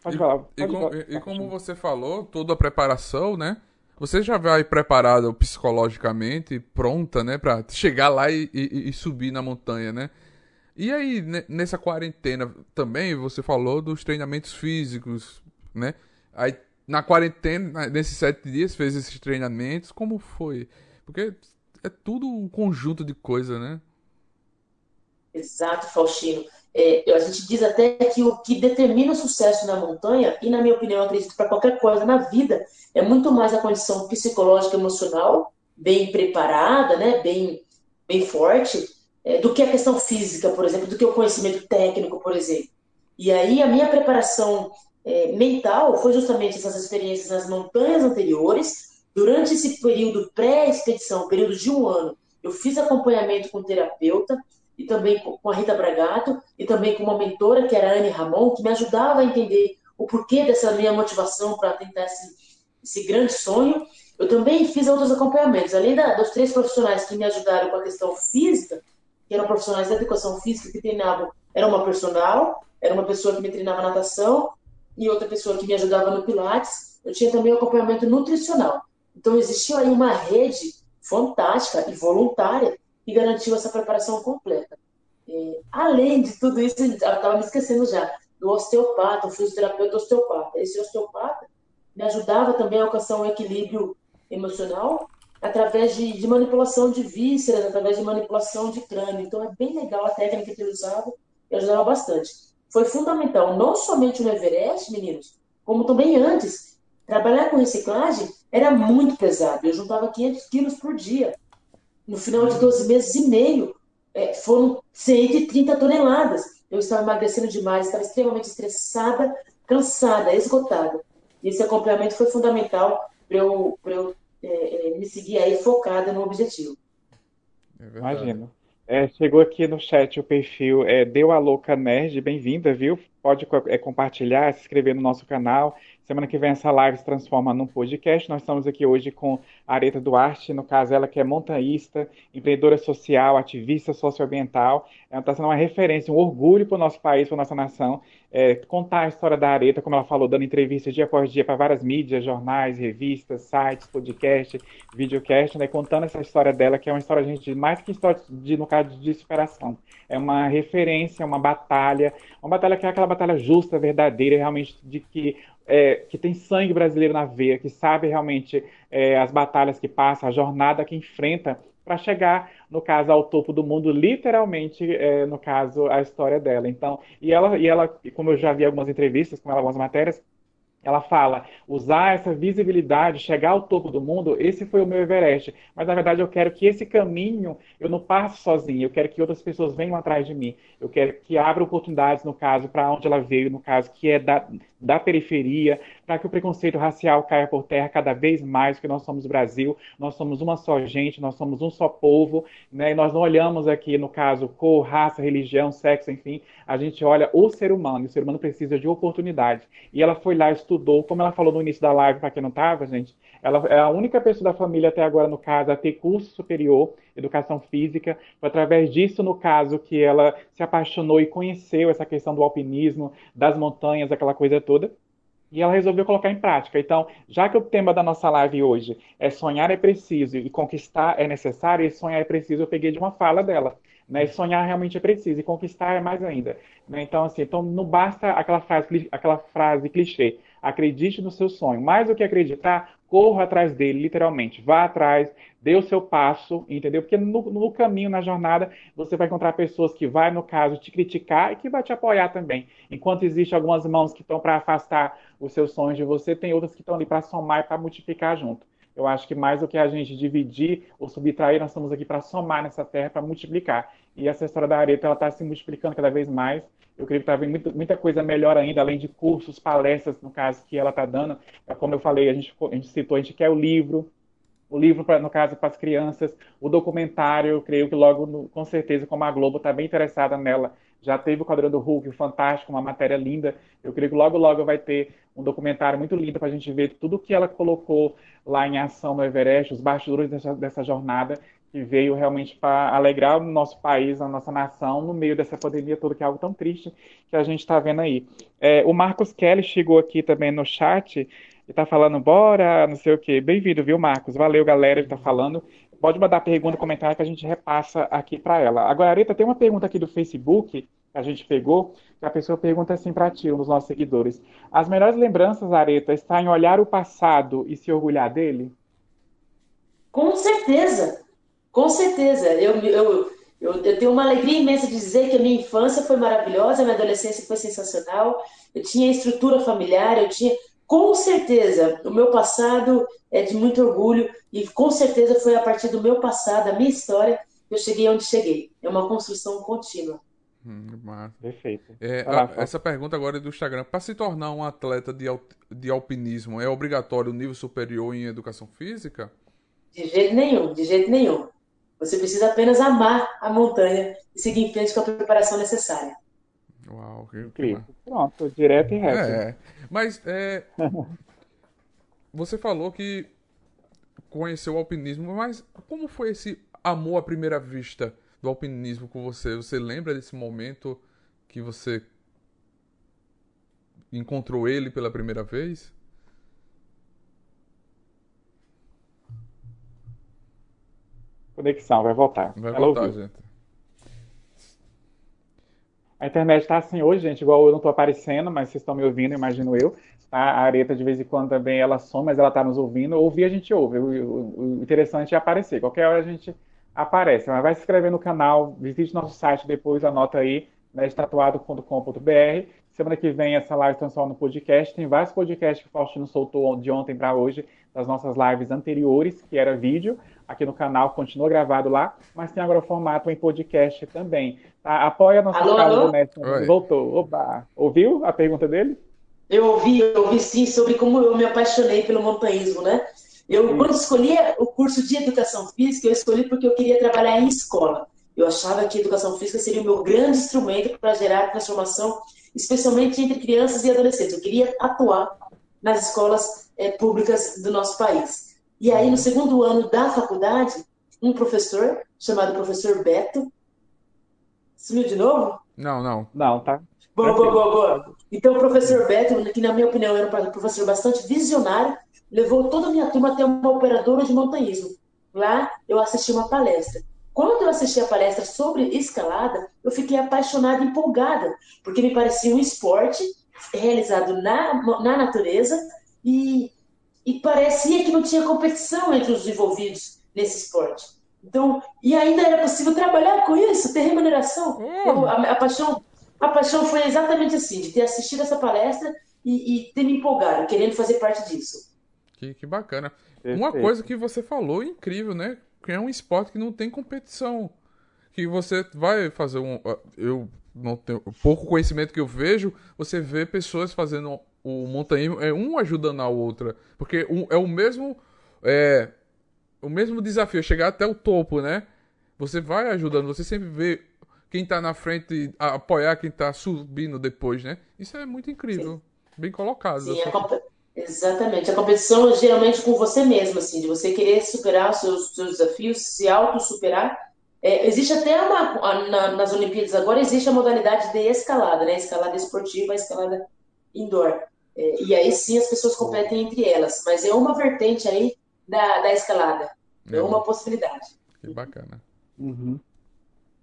Pode e, falar. Pode e, falar. e como você falou, toda a preparação, né? Você já vai preparado psicologicamente, pronta, né, para chegar lá e, e, e, subir na montanha, né? E aí, nessa quarentena também, você falou dos treinamentos físicos, né? Aí, na quarentena, nesses sete dias, fez esses treinamentos, como foi? Porque é tudo um conjunto de coisa, né? Exato, Faustino. É, a gente diz até que o que determina o sucesso na montanha, e na minha opinião, acredito para qualquer coisa na vida, é muito mais a condição psicológica emocional, bem preparada, né, bem, bem forte, é, do que a questão física, por exemplo, do que o conhecimento técnico, por exemplo. E aí a minha preparação é, mental foi justamente essas experiências nas montanhas anteriores. Durante esse período pré-expedição, período de um ano, eu fiz acompanhamento com terapeuta, e também com a Rita Bragato, e também com uma mentora, que era a Anne Ramon, que me ajudava a entender o porquê dessa minha motivação para tentar esse, esse grande sonho. Eu também fiz outros acompanhamentos, além da, dos três profissionais que me ajudaram com a questão física, que eram profissionais da educação física que treinavam, era uma personal, era uma pessoa que me treinava natação e outra pessoa que me ajudava no pilates. Eu tinha também acompanhamento nutricional. Então existiu aí uma rede fantástica e voluntária e garantiu essa preparação completa. É, além de tudo isso, estava me esquecendo já, do osteopata, o fisioterapeuta osteopata. Esse osteopata me ajudava também a alcançar um equilíbrio emocional através de, de, manipulação de vísceras, através de manipulação de crânio. Então é bem legal a técnica que ele usava e ajudava bastante. Foi fundamental, não somente no Everest, meninos, como também antes. Trabalhar com reciclagem era muito pesado. Eu juntava 500 quilos por dia no final de 12 meses e meio, é, foram 130 toneladas. Eu estava emagrecendo demais, estava extremamente estressada, cansada, esgotada. E esse acompanhamento foi fundamental para eu, eu é, é, me seguir aí focada no objetivo. É Imagino. É, chegou aqui no chat o perfil é, Deu a Louca Nerd, bem-vinda, viu? Pode é, compartilhar, se inscrever no nosso canal, Semana que vem essa live se transforma num podcast. Nós estamos aqui hoje com a Areta Duarte, no caso ela que é montanhista, empreendedora social, ativista socioambiental. Ela está sendo uma referência, um orgulho para o nosso país, para a nossa nação. É, contar a história da Areta, como ela falou, dando entrevistas dia após dia para várias mídias, jornais, revistas, sites, podcast, videocast, né, contando essa história dela, que é uma história, gente, mais que história de, no caso de superação. É uma referência, uma batalha, uma batalha que é aquela batalha justa, verdadeira, realmente de que é, que tem sangue brasileiro na veia, que sabe realmente é, as batalhas que passa, a jornada que enfrenta para chegar, no caso, ao topo do mundo, literalmente, é, no caso, a história dela. Então, e ela, e ela, como eu já vi algumas entrevistas com ela, algumas matérias, ela fala, usar essa visibilidade, chegar ao topo do mundo, esse foi o meu Everest. Mas na verdade eu quero que esse caminho eu não passe sozinho, eu quero que outras pessoas venham atrás de mim. Eu quero que abra oportunidades, no caso, para onde ela veio, no caso, que é da, da periferia, para que o preconceito racial caia por terra cada vez mais, porque nós somos Brasil, nós somos uma só gente, nós somos um só povo, né? E nós não olhamos aqui, no caso, cor, raça, religião, sexo, enfim, a gente olha o ser humano, e o ser humano precisa de oportunidade. E ela foi lá, estudou, como ela falou no início da live, para quem não estava, gente, ela é a única pessoa da família até agora, no caso, a ter curso superior, educação física, foi através disso, no caso, que ela se apaixonou e conheceu essa questão do alpinismo, das montanhas, aquela coisa toda. E ela resolveu colocar em prática. Então, já que o tema da nossa live hoje é sonhar é preciso e conquistar é necessário, e sonhar é preciso, eu peguei de uma fala dela. Né? Sonhar realmente é preciso, e conquistar é mais ainda. Né? Então, assim, então não basta aquela frase, aquela frase clichê. Acredite no seu sonho. Mais do que acreditar, corra atrás dele, literalmente. Vá atrás, dê o seu passo, entendeu? Porque no, no, caminho, na jornada, você vai encontrar pessoas que vai, no caso, te criticar e que vai te apoiar também. Enquanto existem algumas mãos que estão para afastar os seus sonhos de você, tem outras que estão ali para somar e para multiplicar junto. Eu acho que mais do que a gente dividir ou subtrair, nós estamos aqui para somar nessa terra, para multiplicar. E essa história da areta, ela está se multiplicando cada vez mais. Eu creio que está vindo muita, coisa melhor ainda, além de cursos, palestras, no caso, que ela está dando. É como eu falei, a gente, a gente citou, a gente quer o livro, o livro, pra, no caso, para as crianças, o documentário, eu creio que logo, no, com certeza, como a Globo está bem interessada nela, já teve o Quadrão do Hulk, Fantástico, uma matéria linda. Eu creio que logo, logo vai ter um documentário muito lindo para a gente ver tudo que ela colocou lá em ação no Everest, os bastidores dessa, dessa jornada, que veio realmente para alegrar o nosso país, a nossa nação, no meio dessa pandemia toda, que é algo tão triste que a gente está vendo aí. É, o Marcos Kelly chegou aqui também no chat e está falando, bora, não sei o quê. Bem-vindo, viu, Marcos? Valeu, galera, que está falando. Pode mandar pergunta, comentário que a gente repassa aqui para ela. Agora, Areta, tem uma pergunta aqui do Facebook que a gente pegou, que a pessoa pergunta assim para ti, um dos nossos seguidores. As melhores lembranças, Areta, está em olhar o passado e se orgulhar dele? Com certeza. Com certeza. Eu, eu, eu, eu, tenho uma alegria imensa de dizer que a minha infância foi maravilhosa, a minha adolescência foi sensacional. Eu tinha estrutura familiar, eu tinha. Com certeza, o meu passado é de muito orgulho e com certeza foi a partir do meu passado, da minha história, que eu cheguei onde cheguei. É uma construção contínua. Hum, Perfeito. É, a, essa pergunta agora é do Instagram. Para se tornar um atleta de, de alpinismo, é obrigatório o nível superior em educação física? De jeito nenhum, de jeito nenhum. Você precisa apenas amar a montanha e seguir em frente com a preparação necessária. Uau, que incrível. Pronto, direto e reto. É, mas é, você falou que conheceu o alpinismo, mas como foi esse amor à primeira vista do alpinismo com você? Você lembra desse momento que você encontrou ele pela primeira vez? Conexão, vai voltar. Vai Ela voltar, ouviu. gente. A internet está assim hoje, gente, igual eu não estou aparecendo, mas vocês estão me ouvindo, imagino eu. Tá? A Areta, de vez em quando, também ela some, mas ela está nos ouvindo. Ouvir a gente ouve. O, o, o, interessante é aparecer. Qualquer hora a gente aparece. Mas vai se inscrever no canal, visite nosso site depois, anota aí, né, estatuado.com.br. Semana que vem essa live transforma no podcast. Tem vários podcasts que o Faustino soltou de ontem para hoje, das nossas lives anteriores, que era vídeo aqui no canal, continua gravado lá, mas tem agora o formato em podcast também. Tá? Apoia a nossa alô, casa alô? do Mestre. Voltou. Opa! Ouviu a pergunta dele? Eu ouvi, eu ouvi sim, sobre como eu me apaixonei pelo montanhismo, né? Eu, sim. quando escolhi o curso de educação física, eu escolhi porque eu queria trabalhar em escola. Eu achava que a educação física seria o meu grande instrumento para gerar transformação, especialmente entre crianças e adolescentes. Eu queria atuar nas escolas é, públicas do nosso país. E aí, no segundo ano da faculdade, um professor, chamado professor Beto, sumiu de novo? Não, não. Não, tá? Boa, boa, boa, boa. Então, o professor Beto, que na minha opinião era um professor bastante visionário, levou toda a minha turma até uma operadora de montanhismo. Lá, eu assisti uma palestra. Quando eu assisti a palestra sobre escalada, eu fiquei apaixonada e empolgada, porque me parecia um esporte realizado na, na natureza e, e parecia que não tinha competição entre os envolvidos nesse esporte. Então, e ainda era possível trabalhar com isso, ter remuneração. Hum. Eu, a, a, paixão, a paixão foi exatamente assim, de ter assistido essa palestra e, e ter me empolgado, querendo fazer parte disso. Que, que bacana. Perfeito. Uma coisa que você falou incrível, né? Que é um esporte que não tem competição. Que você vai fazer um. Eu não tenho. Pouco conhecimento que eu vejo, você vê pessoas fazendo o montanhismo, é um ajudando a outra. Porque é o mesmo. É, o mesmo desafio, é chegar até o topo, né? Você vai ajudando, você sempre vê quem tá na frente apoiar quem tá subindo depois, né? Isso é muito incrível. Bem colocado. Sim, Essa- a compe- exatamente. A competição é geralmente com você mesmo, assim, de você querer superar os seus, seus desafios, se auto-superar. É, existe até uma, na- nas Olimpíadas agora, existe a modalidade de escalada, né? Escalada esportiva, escalada indoor. É, e aí sim as pessoas competem entre elas, mas é uma vertente aí da, da escalada, é É. uma possibilidade. Que bacana. Uhum.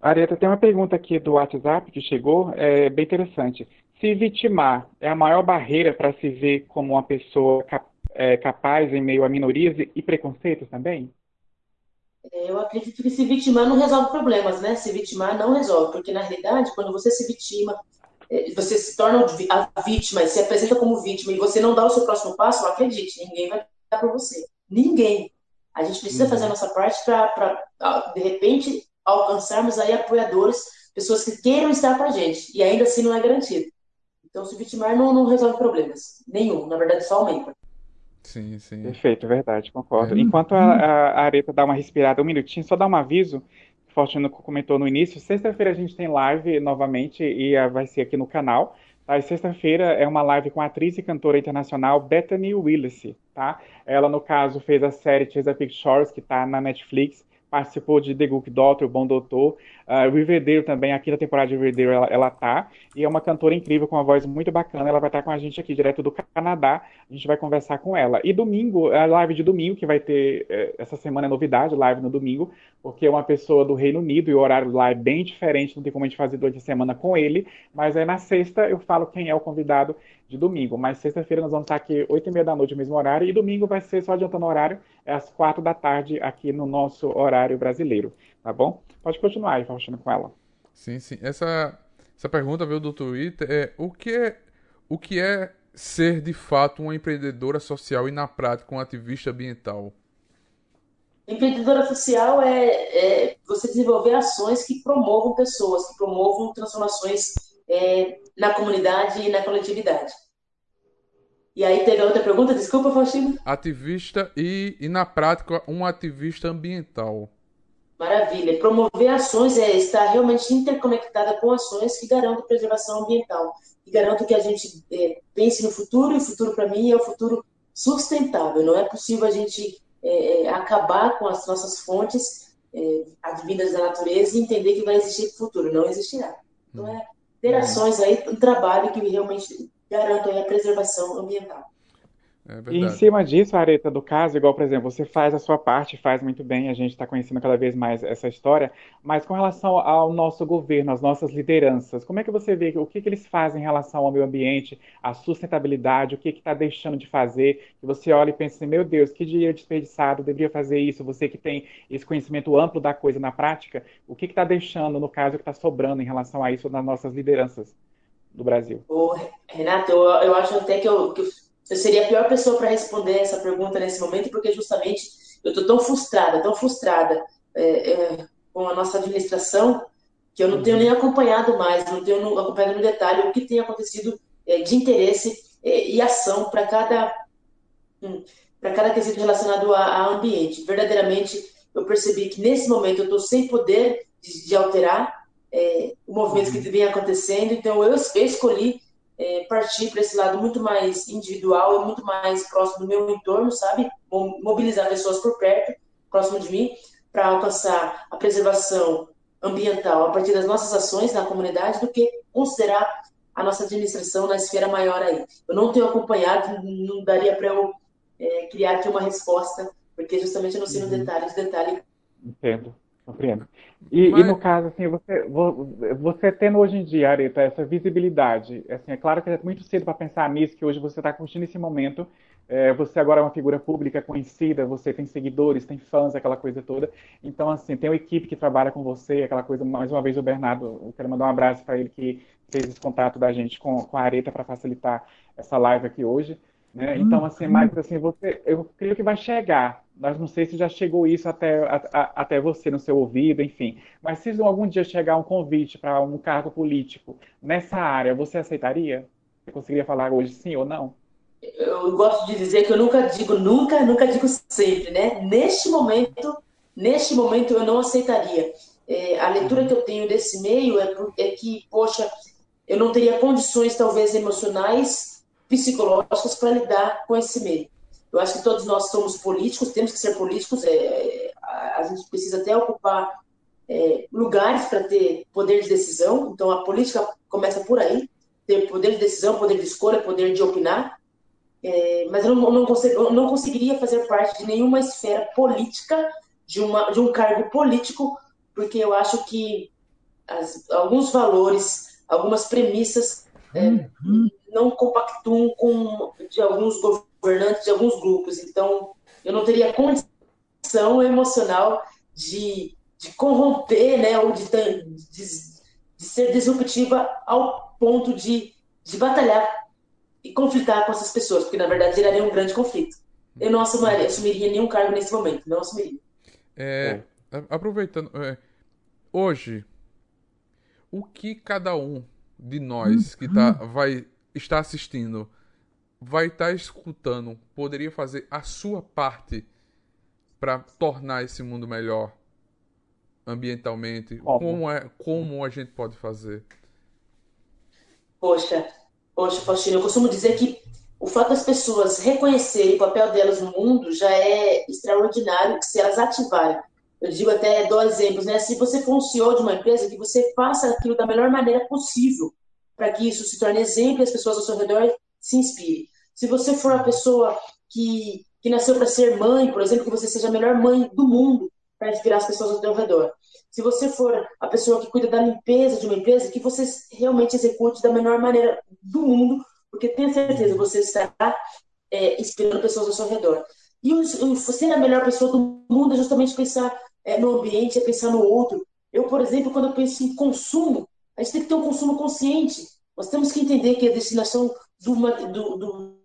Areta, tem uma pergunta aqui do WhatsApp que chegou, é bem interessante. Se vitimar é a maior barreira para se ver como uma pessoa cap- é, capaz em meio a minorias e- preconceitos também? É, Eu acredito que se vitimar não resolve problemas, né? Se vitimar não resolve, porque na realidade, quando você se vitima, você se torna a vítima e se apresenta como vítima e você não dá o seu próximo passo, não acredite, ninguém vai dar por você. Ninguém. A gente precisa Uhum. fazer a nossa parte para, de repente, alcançarmos aí apoiadores, pessoas que queiram estar com a gente, e ainda assim não é garantido. Então, se vitimar não, não resolve problemas. Nenhum, na verdade, só aumenta. Sim, sim. Perfeito, verdade, concordo. É. Enquanto a, a a Areta dá uma respirada, um minutinho, só dar um aviso, Faustino comentou no início, sexta-feira a gente tem live novamente e ah, vai ser aqui no canal. Tá? Sexta-feira é uma live com a atriz e cantora internacional Bethany Willis, tá? Ela, no caso, fez a série Chesapeake Shores, que está na Netflix, participou de The Good Doctor, O Bom Doutor, uh, Riverdale também, a quinta temporada de Riverdale ela, ela tá, e é uma cantora incrível, com uma voz muito bacana, ela vai estar com a gente aqui, direto do Canadá, a gente vai conversar com ela. E domingo, a live de domingo, que vai ter, eh, essa semana é novidade, live no domingo, porque é uma pessoa do Reino Unido e o horário lá é bem diferente, não tem como a gente fazer durante a semana com ele, mas aí na sexta eu falo quem é o convidado de domingo, mas sexta-feira nós vamos estar aqui oito e meia da noite, mesmo horário, e domingo vai ser, só adiantando o horário, é às quatro da tarde aqui no nosso horário brasileiro, tá bom? Pode continuar aí, Faustino, com ela. Sim, sim. Essa, essa pergunta veio do Twitter. É, o que é, o que é ser de fato uma empreendedora social e na prática um ativista ambiental? Empreendedora social é, é você desenvolver ações que promovam pessoas, que promovam transformações é, na comunidade e na coletividade. E aí teve a outra pergunta, desculpa, Faustino. Ativista e, e na prática um ativista ambiental. Maravilha. Promover ações é estar realmente interconectada com ações que garantam preservação ambiental, que garantam que a gente é, pense no futuro, e o futuro para mim é o futuro sustentável. Não é possível a gente é, acabar com as nossas fontes é, advindas da natureza e entender que vai existir futuro. Não existirá. Então é ter ações aí, um trabalho que realmente garanta a preservação ambiental. É E em cima disso, Areta, do caso, igual, por exemplo, você faz a sua parte, faz muito bem, a gente está conhecendo cada vez mais essa história, mas com relação ao nosso governo, às nossas lideranças, como é que você vê o que, que eles fazem em relação ao meio ambiente, à sustentabilidade, o que está deixando de fazer, que você olha e pensa assim, meu Deus, que dinheiro desperdiçado, deveria fazer isso, você que tem esse conhecimento amplo da coisa na prática, o que está deixando, no caso, o que está sobrando em relação a isso nas nossas lideranças do Brasil? Ô, Renato, eu, eu acho até que eu, que eu eu seria a pior pessoa para responder essa pergunta nesse momento, porque justamente eu estou tão frustrada, tão frustrada é, é, com a nossa administração, que eu não tenho nem acompanhado mais, não tenho acompanhado no detalhe o que tem acontecido é, de interesse e ação para cada, hum, para cada quesito relacionado a, a, ambiente. Verdadeiramente, eu percebi que nesse momento eu estou sem poder de, de alterar é, o movimento que vem acontecendo, então eu, eu escolhi é, partir para esse lado muito mais individual e muito mais próximo do meu entorno, sabe? Mobilizar pessoas por perto, próximo de mim, para alcançar a preservação ambiental a partir das nossas ações na comunidade do que considerar a nossa administração na esfera maior aí. Eu não tenho acompanhado, não daria para eu é, criar aqui uma resposta, porque justamente eu não sei no uhum. detalhe, no detalhe. Entendo, compreendo. E, Mas... e, no caso, assim, você, você tendo hoje em dia, Areta, essa visibilidade, assim, é claro que é muito cedo para pensar nisso, que hoje você está curtindo esse momento, é, você agora é uma figura pública conhecida, você tem seguidores, tem fãs, aquela coisa toda. Então, assim, tem uma equipe que trabalha com você, aquela coisa. Mais uma vez, o Bernardo, eu quero mandar um abraço para ele que fez esse contato da gente com, com a Areta para facilitar essa live aqui hoje. Né? Então, uhum. assim, mas assim, você, eu creio que vai chegar. Mas não sei se já chegou isso até, a, a, até você no seu ouvido, enfim. Mas se algum dia chegar um convite para um cargo político nessa área, você aceitaria? Você conseguiria falar hoje sim ou não? eu gosto de dizer que eu nunca digo nunca, nunca digo sempre, né? Neste momento, neste momento eu não aceitaria. É, a leitura que eu tenho desse meio é, é, que, poxa, eu não teria condições, talvez, emocionais, psicológicas para lidar com esse meio. Eu acho que todos nós somos políticos, temos que ser políticos, é, a, a, gente precisa até ocupar é, lugares para ter poder de decisão, então a política começa por aí, ter poder de decisão, poder de escolha, poder de opinar, é, mas eu não, não, eu não conseguiria fazer parte de nenhuma esfera política, de, uma, de um cargo político, porque eu acho que as, alguns valores, algumas premissas é, uhum. Não compactuam com de alguns governantes, de alguns grupos. Então, eu não teria condição emocional de, de corromper, né, ou de, de, de ser disruptiva ao ponto de, de batalhar e conflitar com essas pessoas, porque na verdade geraria um grande conflito. Eu não assumiria, assumiria nenhum cargo nesse momento, não assumiria. É, é. Aproveitando, é, hoje, o que cada um de nós que tá, vai estar assistindo, vai estar tá escutando, poderia fazer a sua parte para tornar esse mundo melhor ambientalmente? Como é, como a gente pode fazer? Poxa, Poxa, Faustino, eu costumo dizer que o fato das pessoas reconhecerem o papel delas no mundo já é extraordinário se elas ativarem. Eu digo até, dou exemplos, né? Se você for um CEO de uma empresa, que você faça aquilo da melhor maneira possível para que isso se torne exemplo e as pessoas ao seu redor se inspirem. Se você for a pessoa que, que nasceu para ser mãe, por exemplo, que você seja a melhor mãe do mundo para inspirar as pessoas ao seu redor. Se você for a pessoa que cuida da limpeza de uma empresa, que você realmente execute da melhor maneira do mundo, porque tenha certeza, você estará é, inspirando pessoas ao seu redor. E o, ser a melhor pessoa do mundo é justamente pensar é, no ambiente, é pensar no outro. Eu, por exemplo, quando eu penso em consumo, a gente tem que ter um consumo consciente. Nós temos que entender que a destinação do, do, do,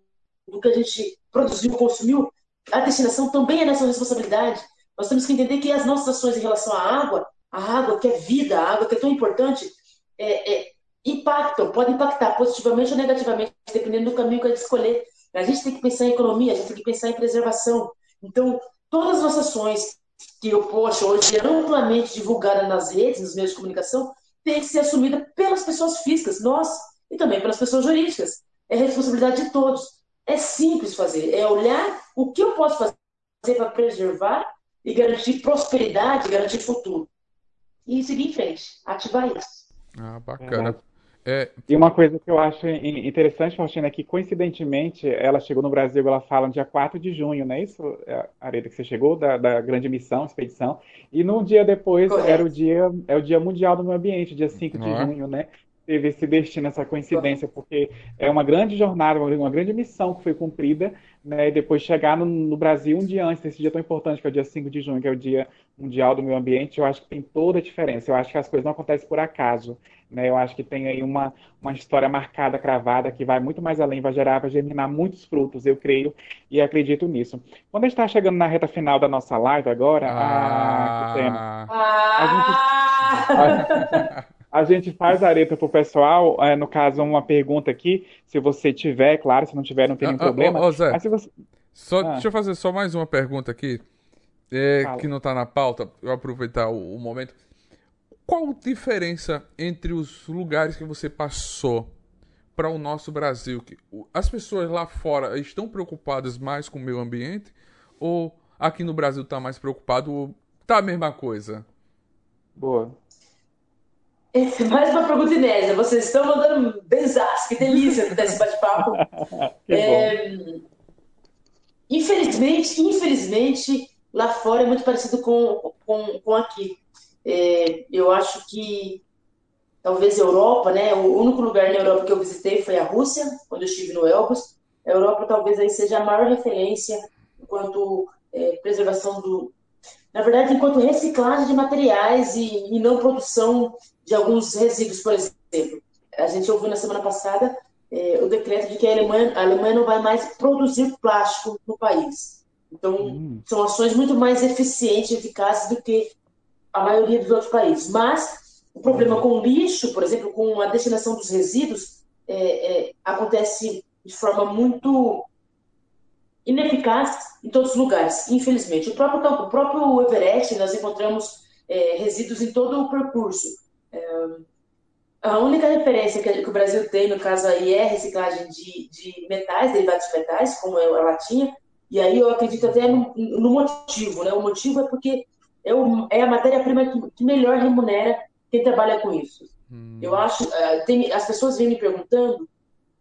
do que a gente produziu, consumiu, a destinação também é nossa responsabilidade. Nós temos que entender que as nossas ações em relação à água a água que é vida, a água que é tão importante, é, é, impactam, podem impactar positivamente ou negativamente, dependendo do caminho que a gente escolher. A gente tem que pensar em economia, a gente tem que pensar em preservação. Então, todas as nossas ações que eu posto hoje amplamente divulgada nas redes, nos meios de comunicação, tem que ser assumida pelas pessoas físicas, nós, e também pelas pessoas jurídicas. É responsabilidade de todos. É simples fazer, é olhar o que eu posso fazer para preservar e garantir prosperidade, garantir futuro e seguir em frente, ativar isso. Ah, bacana. É... E uma coisa que eu acho interessante, Faustina, é que coincidentemente ela chegou no Brasil, ela fala no dia 4 de junho, não é isso, Areta, que você chegou, da, da grande missão, expedição, e num dia depois Correto. era o dia, é o dia mundial do meio ambiente, dia 5 de é? junho, né? Teve esse destino, essa coincidência, porque é uma grande jornada, uma grande missão que foi cumprida, né, e depois chegar no, no, Brasil um dia antes desse dia tão importante, que é o dia 5 de junho, que é o Dia Mundial do Meio Ambiente, eu acho que tem toda a diferença. Eu acho que as coisas não acontecem por acaso. Né? Eu acho que tem aí uma, uma história marcada, cravada, que vai muito mais além, vai gerar, vai germinar muitos frutos, eu creio e acredito nisso. Quando a gente está chegando na reta final da nossa live agora, ah, ah, ah, a gente... A gente faz areta pro pessoal, é, no caso, uma pergunta aqui, se você tiver, claro, se não tiver, não tem nenhum ah, problema. Ô, Zé, Mas se você... só, ah. deixa eu fazer só mais uma pergunta aqui, é, que não tá na pauta, eu aproveitar o, o, momento. Qual a diferença entre os lugares que você passou para o nosso Brasil? As pessoas lá fora estão preocupadas mais com o meio ambiente ou aqui no Brasil está mais preocupado ou tá a mesma coisa? Boa. É mais uma pergunta inédita. Vocês estão mandando benzaço, que delícia desse bate-papo. é... Infelizmente, infelizmente, lá fora é muito parecido com, com, com aqui. É, eu acho que talvez a Europa, né? O único lugar na Europa que eu visitei foi a Rússia, quando eu estive no Elbrus. A Europa talvez aí seja a maior referência enquanto é, preservação do, na verdade, enquanto reciclagem de materiais e, e, não produção de alguns resíduos, por exemplo. A gente ouviu na semana passada é, o decreto de que a Alemanha, a Alemanha não vai mais produzir plástico no país. Então, hum. são ações muito mais eficientes e eficazes do que a maioria dos outros países. Mas o problema com o lixo, por exemplo, com a destinação dos resíduos, é, é, acontece de forma muito ineficaz em todos os lugares, infelizmente. O próprio, o próprio Everest, nós encontramos é, resíduos em todo o percurso. É, a única referência que, que, o Brasil tem, no caso aí, é reciclagem de, de metais, derivados de metais, como é a latinha, e aí eu acredito até no, no motivo, né? O motivo é porque é, o, é a matéria-prima que, que, melhor remunera quem trabalha com isso. Hum. Eu acho, uh, tem, as pessoas vêm me perguntando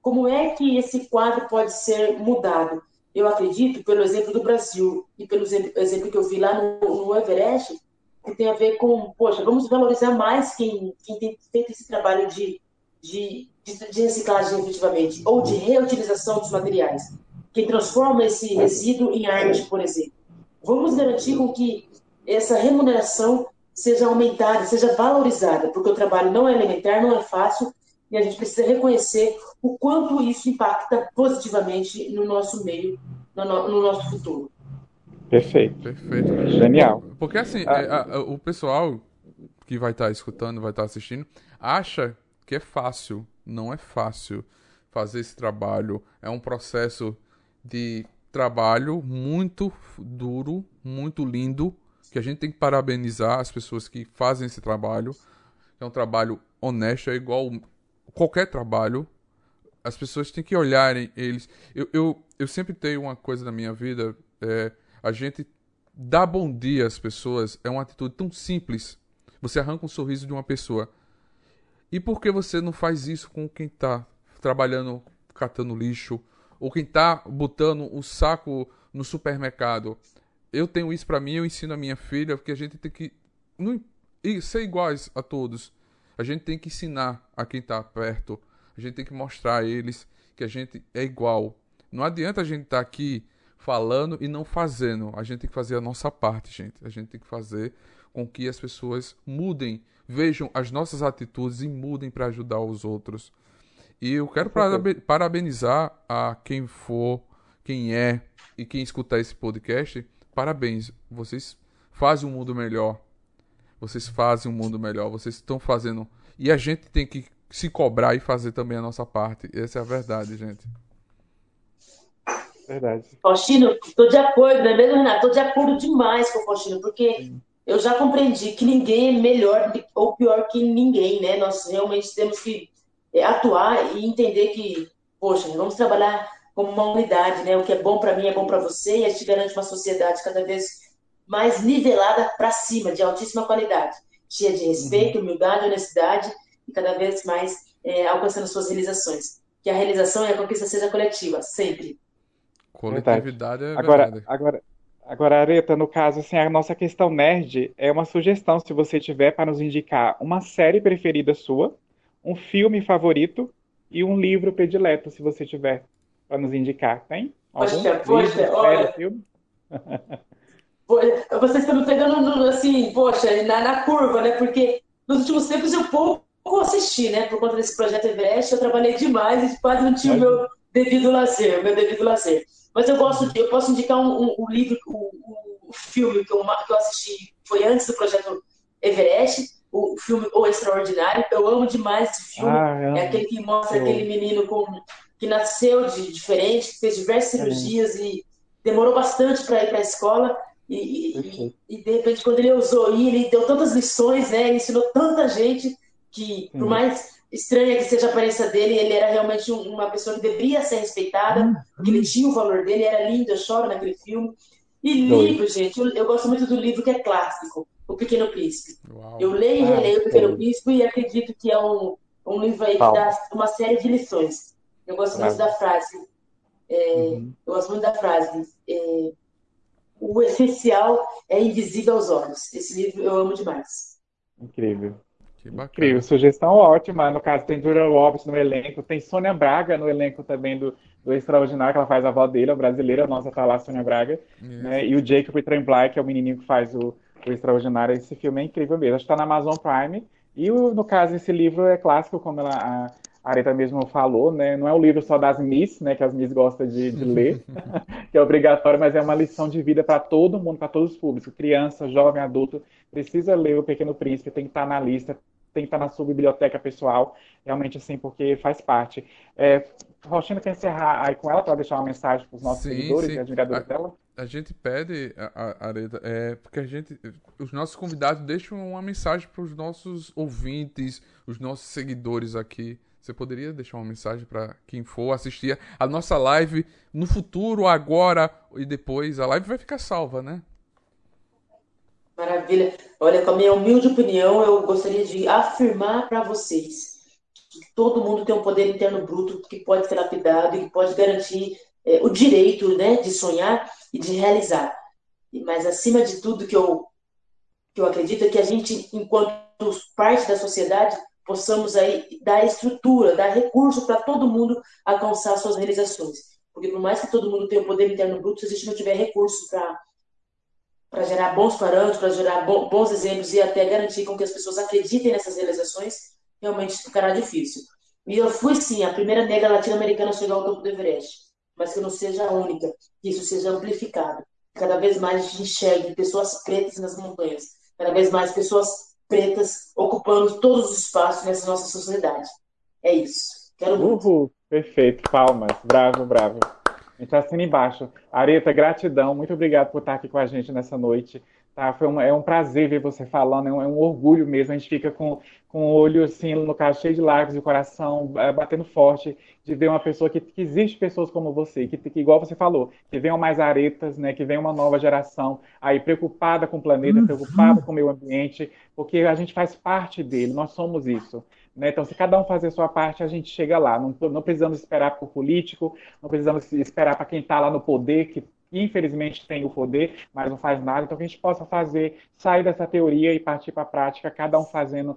como é que esse quadro pode ser mudado eu acredito, pelo exemplo do Brasil e pelo exemplo que eu vi lá no, no Everest, que tem a ver com, poxa, vamos valorizar mais quem, quem tem feito esse trabalho de, de, de, reciclagem efetivamente, ou de reutilização dos materiais, quem transforma esse resíduo em arte, por exemplo. Vamos garantir com que essa remuneração seja aumentada, seja valorizada, porque o trabalho não é elementar, não é fácil, e a gente precisa reconhecer o quanto isso impacta positivamente no nosso meio, no, no nosso futuro. Perfeito. Perfeito. Genial. Porque assim, ah. é, a, o pessoal que vai estar tá escutando, vai estar tá assistindo, acha que é fácil. Não é fácil fazer esse trabalho. É um processo de trabalho muito duro, muito lindo, que a gente tem que parabenizar as pessoas que fazem esse trabalho. É um trabalho honesto, é igual qualquer trabalho, as pessoas têm que olharem eles. Eu, eu, eu sempre tenho uma coisa na minha vida, é, a gente dar bom dia às pessoas é uma atitude tão simples. Você arranca um sorriso de uma pessoa. E por que você não faz isso com quem está trabalhando, catando lixo, ou quem está botando o saco no supermercado? Eu tenho isso para mim, eu ensino a minha filha, porque a gente tem que não, ser iguais a todos. A gente tem que ensinar a quem está perto. A gente tem que mostrar a eles que a gente é igual. Não adianta a gente estar tá aqui falando e não fazendo. A gente tem que fazer a nossa parte, gente. A gente tem que fazer com que as pessoas mudem, vejam as nossas atitudes e mudem para ajudar os outros. E eu quero parabenizar a quem for, quem é e quem escutar esse podcast. Parabéns, vocês fazem um mundo melhor. Vocês fazem um mundo melhor, vocês estão fazendo. E a gente tem que se cobrar e fazer também a nossa parte. Essa é a verdade, gente. Verdade. Faustino, estou de acordo, não é mesmo, Renato? Estou de acordo demais com o Faustino, porque Sim. eu já compreendi que ninguém é melhor ou pior que ninguém, né? Nós realmente temos que é, atuar e entender que, poxa, vamos trabalhar como uma unidade, né? O que é bom para mim é bom para você e a gente garante uma sociedade cada vez mais nivelada para cima, de altíssima qualidade, cheia de respeito, uhum. humildade, honestidade e cada vez mais é, alcançando suas realizações. Que a realização e a conquista seja coletiva, sempre. Coletividade é agora, verdade. Agora, agora, Areta, no caso, assim, a nossa questão nerd é uma sugestão, se você tiver, para nos indicar uma série preferida sua, um filme favorito e um livro predileto, se você tiver, para nos indicar. Tem? Algum? Poxa, poxa, livro, olha... série, filme? vocês estão me pegando assim, poxa, na, na, curva, né? Porque nos últimos tempos eu pouco assisti, né? Por conta desse projeto Everest, eu trabalhei demais e quase não tinha o meu devido lazer, meu devido lazer. Mas eu gosto de, eu posso indicar um, um, um livro, o um, filme que eu, que eu assisti foi antes do projeto Everest, o, filme O Extraordinário. Eu amo demais esse filme. Ah, é aquele que mostra aquele menino com, que nasceu de diferente, que fez diversas cirurgias e demorou bastante para ir para a escola e, e, e, de repente, quando ele usou e ele deu tantas lições, né? Ele ensinou tanta gente que, por mais estranha que seja a aparência dele, ele era realmente uma pessoa que deveria ser respeitada, uhum. porque ele tinha o valor dele, era lindo, eu choro naquele filme. E livro, gente, eu, eu, gosto muito do livro que é clássico, O Pequeno Príncipe. Uau. Eu leio e ah, releio O Pequeno Príncipe e acredito que é um, um livro aí que dá uma série de lições. Eu gosto muito da frase. É, uhum. Eu gosto muito da frase. É, o essencial é invisível aos olhos. Esse livro eu amo demais. Incrível. Que bacana. Incrível, sugestão ótima. No caso, tem Julia Roberts no elenco, tem Sônia Braga no elenco também do, do Extraordinário, que ela faz a avó dele, a brasileira, nossa, tá lá, Sônia Braga. Né? E o Jacob Tremblay, que é o menininho que faz o, o Extraordinário. Esse filme é incrível mesmo. Acho que tá na Amazon Prime. E, o, no caso, esse livro é clássico, como ela, a, a Areta mesmo falou, né? Não é um livro só das Miss, né? Que as Miss gostam de, de ler, que é obrigatório, mas é uma lição de vida para todo mundo, para todos os públicos. Criança, jovem, adulto, precisa ler O Pequeno Príncipe, tem que estar tá na lista, tem que estar tá na sua biblioteca pessoal, realmente assim, porque faz parte. É, Roxina quer encerrar aí com ela para deixar uma mensagem para os nossos sim, seguidores sim. e admiradores a, dela? A gente pede, Areta, é, porque a gente, os nossos convidados deixam uma mensagem para os nossos ouvintes, os nossos seguidores aqui. Você poderia deixar uma mensagem para quem for assistir a nossa live no futuro, agora e depois? A live vai ficar salva, né? Maravilha. Olha, com a minha humilde opinião, eu gostaria de afirmar para vocês que todo mundo tem um poder interno bruto que pode ser lapidado e que pode garantir é, o direito né, de sonhar e de realizar. Mas, acima de tudo, que eu, que eu acredito é que a gente, enquanto parte da sociedade, possamos aí dar estrutura, dar recurso para todo mundo alcançar suas realizações. Porque por mais que todo mundo tenha o poder interno bruto, se a gente não tiver recurso para para gerar bons parâmetros, para gerar bons exemplos e até garantir com que as pessoas acreditem nessas realizações, realmente ficará difícil. E eu fui, sim, a primeira negra latino-americana a chegar ao topo do Everest, mas que eu não seja a única, que isso seja amplificado. Cada vez mais a gente enxergue pessoas pretas nas montanhas, cada vez mais pessoas pretas ocupando todos os espaços nessa nossa sociedade. É isso. Quero muito. Uhul, perfeito. Palmas. Bravo, bravo. A gente assina embaixo. Areta, gratidão. Muito obrigado por estar aqui com a gente nessa noite. Tá? Foi um, é um prazer ver você falando, é um, é um, orgulho mesmo. A gente fica com, com o olho, assim, no caso, cheio de lágrimas e o coração é, batendo forte de ver uma pessoa que, que existe pessoas como você, que, que, igual você falou, que venham mais aretas, né, que venha uma nova geração aí preocupada com o planeta, uhum. preocupada com o meio ambiente, porque a gente faz parte dele, nós somos isso. Né? Então, se cada um fazer a sua parte, a gente chega lá. Não, não precisamos esperar por político, não precisamos esperar para quem está lá no poder, que infelizmente tem o poder, mas não faz nada. Então, que a gente possa fazer, sair dessa teoria e partir para a prática, cada um fazendo,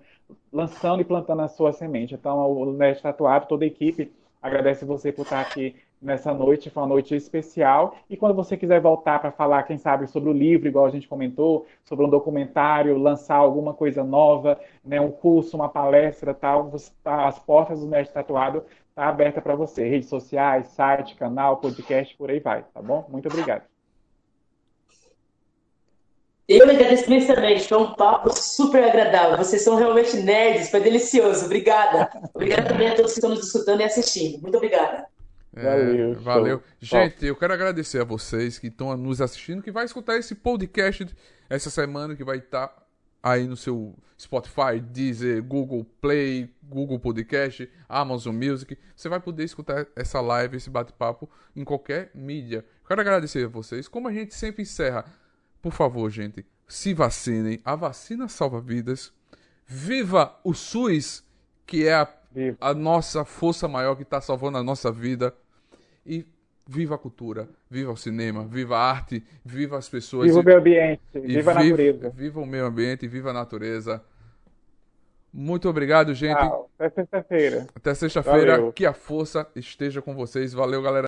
lançando e plantando a sua semente. Então, o Nerd Tatuado, toda a equipe, Agradece você por estar aqui nessa noite, foi uma noite especial. E quando você quiser voltar para falar, quem sabe, sobre o livro, igual a gente comentou, sobre um documentário, lançar alguma coisa nova, né, um curso, uma palestra, tal, você, tá, as portas do Mestre Tatuado tá aberta para você. Redes sociais, site, canal, podcast, por aí vai, tá bom? Muito obrigado. Eu agradeço imensamente, foi um papo super agradável. Vocês são realmente nerds, foi delicioso. Obrigada. Obrigada também a todos que estão nos escutando e assistindo. Muito obrigada. É, valeu. valeu. Gente, eu quero agradecer a vocês que estão nos assistindo, que vai escutar esse podcast essa semana, que vai estar aí no seu Spotify, Deezer, Google Play, Google Podcast, Amazon Music. Você vai poder escutar essa live, esse bate-papo em qualquer mídia. quero agradecer a vocês. Como a gente sempre encerra por favor, gente, se vacinem. A vacina salva vidas. Viva o SUS, que é a, a nossa força maior que está salvando a nossa vida. E viva a cultura, viva o cinema, viva a arte, viva as pessoas. Viva o meio ambiente, viva a natureza. Viva o meio ambiente, viva a natureza. Muito obrigado, gente. Tchau. Até sexta-feira. Até sexta-feira. Que a força esteja com vocês. Valeu, galera.